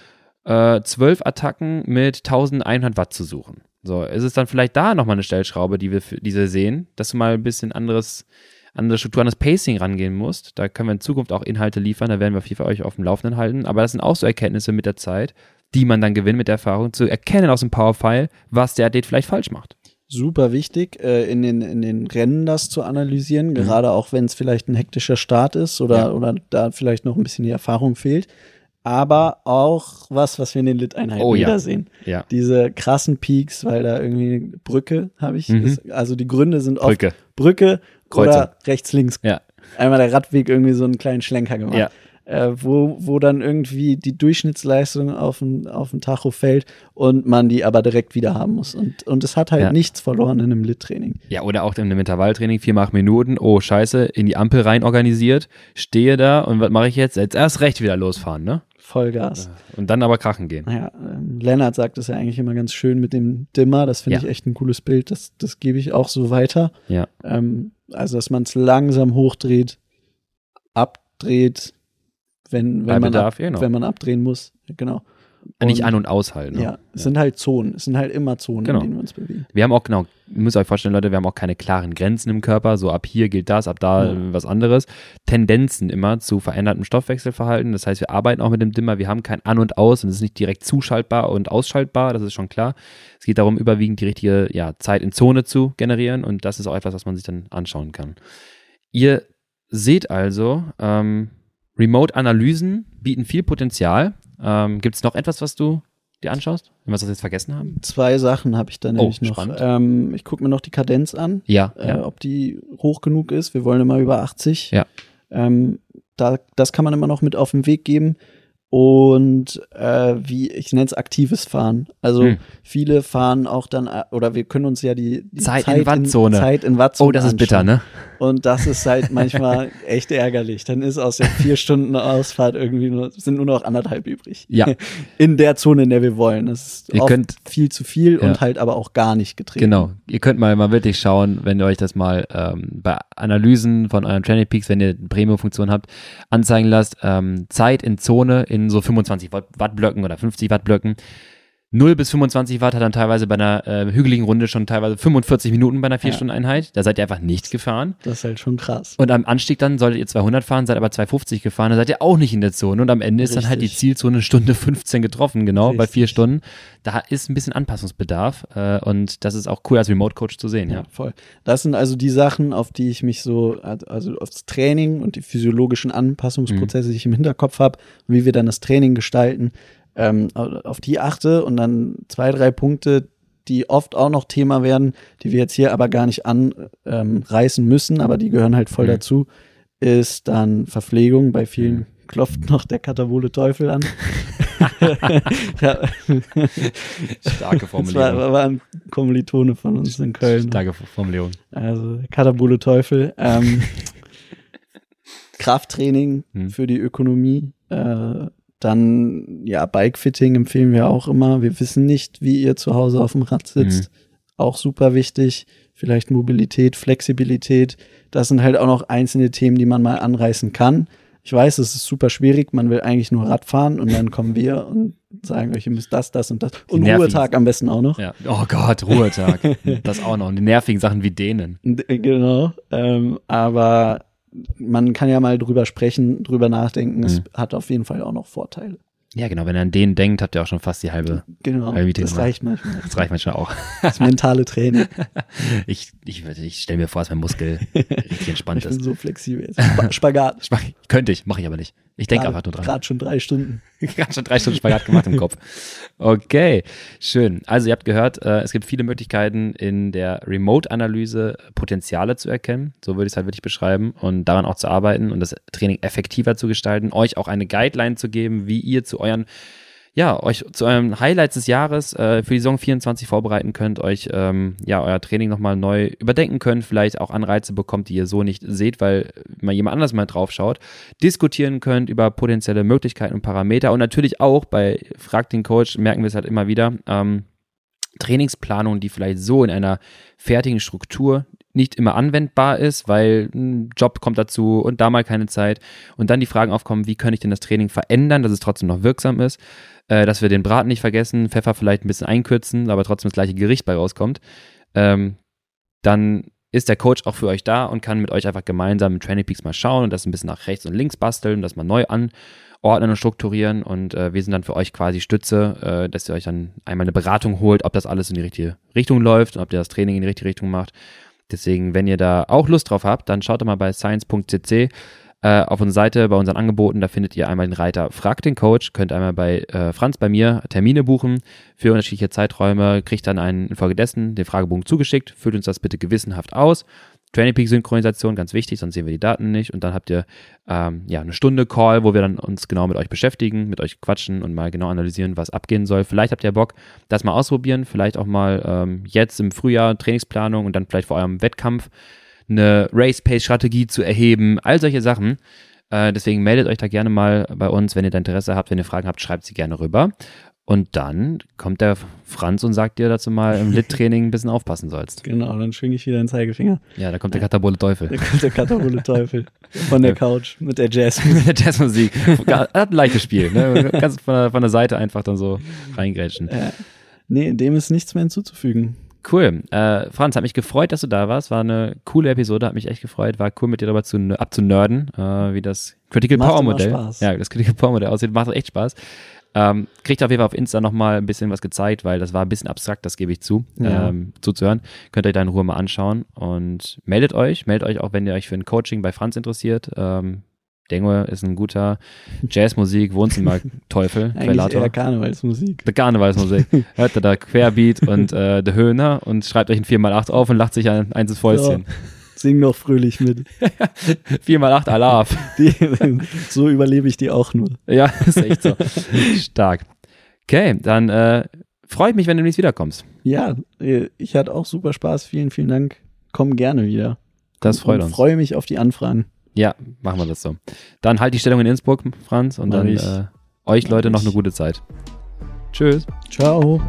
äh, zwölf Attacken mit 1100 Watt zu suchen? So, ist es dann vielleicht da nochmal eine Stellschraube, die wir für diese sehen, dass du mal ein bisschen anderes, andere Struktur, an das Pacing rangehen musst. Da können wir in Zukunft auch Inhalte liefern, da werden wir viel für euch auf dem Laufenden halten. Aber das sind auch so Erkenntnisse mit der Zeit, die man dann gewinnt mit der Erfahrung, zu erkennen aus dem Powerfile, was der Athlet vielleicht falsch macht. Super wichtig, äh, in, den, in den Rennen das zu analysieren, gerade auch wenn es vielleicht ein hektischer Start ist oder, Ja. oder da vielleicht noch ein bisschen die Erfahrung fehlt. Aber auch was, was wir in den Lit-Einheiten Oh ja. wiedersehen. Ja. Diese krassen Peaks, weil da irgendwie eine Brücke habe ich. Mhm. Ist, also die Gründe sind oft Brücke. Brücke oder rechts, links. Ja. Einmal der Radweg irgendwie so einen kleinen Schlenker gemacht. Ja. Äh, wo, wo dann irgendwie die Durchschnittsleistung auf den, auf den Tacho fällt und man die aber direkt wieder haben muss. Und, und es hat halt Ja. nichts verloren in einem Lit-Training. Ja, oder auch in einem Intervalltraining, vier acht Minuten, oh scheiße, in die Ampel rein organisiert, stehe da und was mache ich jetzt? Jetzt erst recht wieder losfahren, ne? Vollgas. Und dann aber krachen gehen. Naja, ähm, Lennart sagt es ja eigentlich immer ganz schön mit dem Dimmer. Das finde Ja. ich echt ein cooles Bild. Das, das gebe ich auch so weiter. Ja. Ähm, also, dass man es langsam hochdreht, abdreht, wenn, Bei wenn, man, Bedarf, ab, ja, genau. wenn man abdrehen muss. Genau. Nicht Und- an- und aushalten. Ne? Ja, es sind halt Zonen. Es sind halt immer Zonen, Genau. in denen wir uns bewegen. Wir haben auch, genau, ihr müsst euch vorstellen, Leute, wir haben auch keine klaren Grenzen im Körper, so ab hier gilt das, ab da Ja. äh, was anderes. Tendenzen immer zu verändertem Stoffwechselverhalten. Das heißt, wir arbeiten auch mit dem Dimmer, wir haben kein An und Aus und es ist nicht direkt zuschaltbar und ausschaltbar, das ist schon klar. Es geht darum, überwiegend die richtige ja, Zeit in Zone zu generieren und das ist auch etwas, was man sich dann anschauen kann. Ihr seht also, ähm, Remote-Analysen bieten viel Potenzial. Ähm, Gibt es noch etwas, was du dir anschaust, wenn wir das jetzt vergessen haben? Zwei Sachen habe ich da nämlich noch. spannend. Ähm, ich gucke mir noch die Kadenz an, Ja, äh, ja. ob die hoch genug ist. Wir wollen immer über 80. Ja. Ähm, da, das kann man immer noch mit auf den Weg geben. Und äh, wie, ich nenne es aktives Fahren. Also Hm. viele fahren auch dann, äh, oder wir können uns ja die, die Zeit in Wattzone. Zeit in Wattzone Oh, das ist bitter, anschauen. ne? Und das ist halt manchmal <laughs> echt ärgerlich. Dann ist aus der vier Stunden Ausfahrt irgendwie nur, sind nur noch anderthalb übrig. Ja. <laughs> In der Zone, in der wir wollen. Das ist Ihr könnt- viel zu viel Ja. und halt aber auch gar nicht getreten. Genau. Ihr könnt mal, mal wirklich schauen, wenn ihr euch das mal ähm, bei Analysen von euren Training Peaks, wenn ihr eine Premium-Funktion habt, anzeigen lasst. Ähm, Zeit in Zone in so 25 Watt Watt Blöcken oder 50 Watt Blöcken. 0 bis 25 Watt hat dann teilweise bei einer äh, hügeligen Runde schon teilweise 45 Minuten bei einer 4-Stunden-Einheit. Da seid ihr einfach nicht gefahren. Das ist halt schon krass. Und am Anstieg dann solltet ihr 200 fahren, seid aber 250 gefahren, dann seid ihr auch nicht in der Zone. Und am Ende ist dann halt die Richtig. Zielzone Stunde 15 getroffen, genau, bei vier Richtig. Stunden. Da ist ein bisschen Anpassungsbedarf äh, und das ist auch cool als Remote-Coach zu sehen, ja. Ja, voll. Das sind also die Sachen, auf die ich mich so, also aufs Training und die physiologischen Anpassungsprozesse, die ich im Hinterkopf habe, wie wir dann das Training gestalten, ähm, auf die achte und dann zwei, drei Punkte, die oft auch noch Thema werden, die wir jetzt hier aber gar nicht anreißen ähm, müssen, aber die gehören halt voll Mhm. dazu, ist dann Verpflegung. Bei vielen klopft noch der katabole Teufel an. <laughs> ja, Starke das Formulierung. war, war ein Kommilitone von uns in Köln. Starke Formulierung. Also Katabole Teufel. Ähm, <laughs> Krafttraining Hm. für die Ökonomie. Äh, dann, ja, Bikefitting empfehlen wir auch immer. Wir wissen nicht, wie ihr zu Hause auf dem Rad sitzt. Auch super wichtig. Vielleicht Mobilität, Flexibilität. Das sind halt auch noch einzelne Themen, die man mal anreißen kann. Ich weiß, es ist super schwierig. Man will eigentlich nur Rad fahren und dann kommen wir und sagen euch, ihr müsst das, das und das. Und nervigen- Ruhetag am besten auch noch. Ja. Oh Gott, Ruhetag. das auch noch. Und die nervigen Sachen wie denen. Genau, ähm, aber man kann ja mal drüber sprechen, drüber nachdenken. Es Mhm. hat auf jeden Fall auch noch Vorteile. Ja, genau. Wenn ihr an denen denkt, habt ihr auch schon fast die halbe. Genau, wie das reicht manchmal. Das reicht manchmal auch. Das mentale Training. <laughs> Ich, ich, ich stelle mir vor, dass mein Muskel <laughs> richtig entspannt Ich bin ist. so flexibel. jetzt. Spa- <laughs> Spagat. Spag- Könnte ich, mache ich aber nicht. Ich denke einfach nur dran. Gerade schon drei Stunden. <laughs> Gerade schon drei Stunden Spagat gemacht im Kopf. Okay, schön. Also ihr habt gehört, äh, es gibt viele Möglichkeiten in der Remote-Analyse Potenziale zu erkennen, so würde ich es halt wirklich beschreiben, und daran auch zu arbeiten und das Training effektiver zu gestalten, euch auch eine Guideline zu geben, wie ihr zu euren ja, euch zu euren Highlights des Jahres äh, für die Saison 24 vorbereiten könnt, euch ähm, ja euer Training nochmal neu überdenken könnt, vielleicht auch Anreize bekommt, die ihr so nicht seht, weil mal jemand anders mal drauf schaut, diskutieren könnt über potenzielle Möglichkeiten und Parameter. Und natürlich auch bei Frag den Coach merken wir es halt immer wieder, ähm, Trainingsplanung, die vielleicht so in einer fertigen Struktur nicht immer anwendbar ist, weil ein Job kommt dazu und da mal keine Zeit. Und dann die Fragen aufkommen, wie kann ich denn das Training verändern, dass es trotzdem noch wirksam ist, äh, dass wir den Braten nicht vergessen, Pfeffer vielleicht ein bisschen einkürzen, aber trotzdem das gleiche Gericht bei rauskommt, ähm, dann ist der Coach auch für euch da und kann mit euch einfach gemeinsam im Training Peaks mal schauen und das ein bisschen nach rechts und links basteln, das mal neu anordnen und strukturieren und äh, wir sind dann für euch quasi Stütze, äh, dass ihr euch dann einmal eine Beratung holt, ob das alles in die richtige Richtung läuft und ob ihr das Training in die richtige Richtung macht. Deswegen, wenn ihr da auch Lust drauf habt, dann schaut doch mal bei science.cc äh, auf unserer Seite bei unseren Angeboten. Da findet ihr einmal den Reiter Frag den Coach, könnt einmal bei äh, Franz bei mir Termine buchen für unterschiedliche Zeiträume, kriegt dann einen infolgedessen den Fragebogen zugeschickt, füllt uns das bitte gewissenhaft aus. Training Peak Synchronisation, ganz wichtig, sonst sehen wir die Daten nicht. Und dann habt ihr ähm, ja eine Stunde Call, wo wir dann uns genau mit euch beschäftigen, mit euch quatschen und mal genau analysieren, was abgehen soll. Vielleicht habt ihr Bock, das mal ausprobieren, vielleicht auch mal ähm, jetzt im Frühjahr Trainingsplanung und dann vielleicht vor eurem Wettkampf eine Race-Pace-Strategie zu erheben, all solche Sachen. Äh, deswegen meldet euch da gerne mal bei uns, wenn ihr da Interesse habt, wenn ihr Fragen habt, schreibt sie gerne rüber. Und dann kommt der Franz und sagt dir, dass du mal im <laughs> Lit-Training ein bisschen aufpassen sollst. Genau, dann schwinge ich wieder den Zeigefinger. Ja, da kommt der Katabole Teufel. Da kommt der Katabole Teufel von der Couch mit der Jazz. <laughs> Mit der Jazzmusik. Hat ein leichtes Spiel. Ne? <laughs> Kannst von der, von der Seite einfach dann so reingrätschen. Äh, nee, dem ist nichts mehr hinzuzufügen. Cool. Äh, Franz, hat mich gefreut, dass du da warst. War eine coole Episode, hat mich echt gefreut. War cool, mit dir darüber zu, abzunörden, äh, wie das Critical Macht Power Modell. Ja, das Critical Power Modell aussieht. Macht echt Spaß. Ähm, kriegt auf jeden Fall auf Insta nochmal ein bisschen was gezeigt, weil das war ein bisschen abstrakt, das gebe ich zu, Ja. ähm, zuzuhören. Könnt ihr euch da in Ruhe mal anschauen und meldet euch. Meldet euch auch, wenn ihr euch für ein Coaching bei Franz interessiert. Ähm, Dengue ist ein guter Jazzmusik, Wohnzimmer-Teufel, <laughs> eher Karnevalsmusik. Der Karnevalsmusik. Hört ihr da Querbeat <laughs> und äh, der Höhner und schreibt euch ein 4x8 auf und lacht sich ein eins ins Fäustchen. Sing noch fröhlich mit. <laughs> 4x8 Alarv. So überlebe ich die auch nur. Ja, ist echt so. Stark. Okay, dann äh, freue ich mich, wenn du demnächst wiederkommst. Ja, äh, ich hatte auch super Spaß. Vielen, vielen Dank. Komm gerne wieder. Das freut und uns. freue mich auf die Anfragen. Ja, machen wir das so. Dann halt die Stellung in Innsbruck, Franz, und Mach dann äh, euch Mach Leute noch ich. eine gute Zeit. Tschüss. Ciao.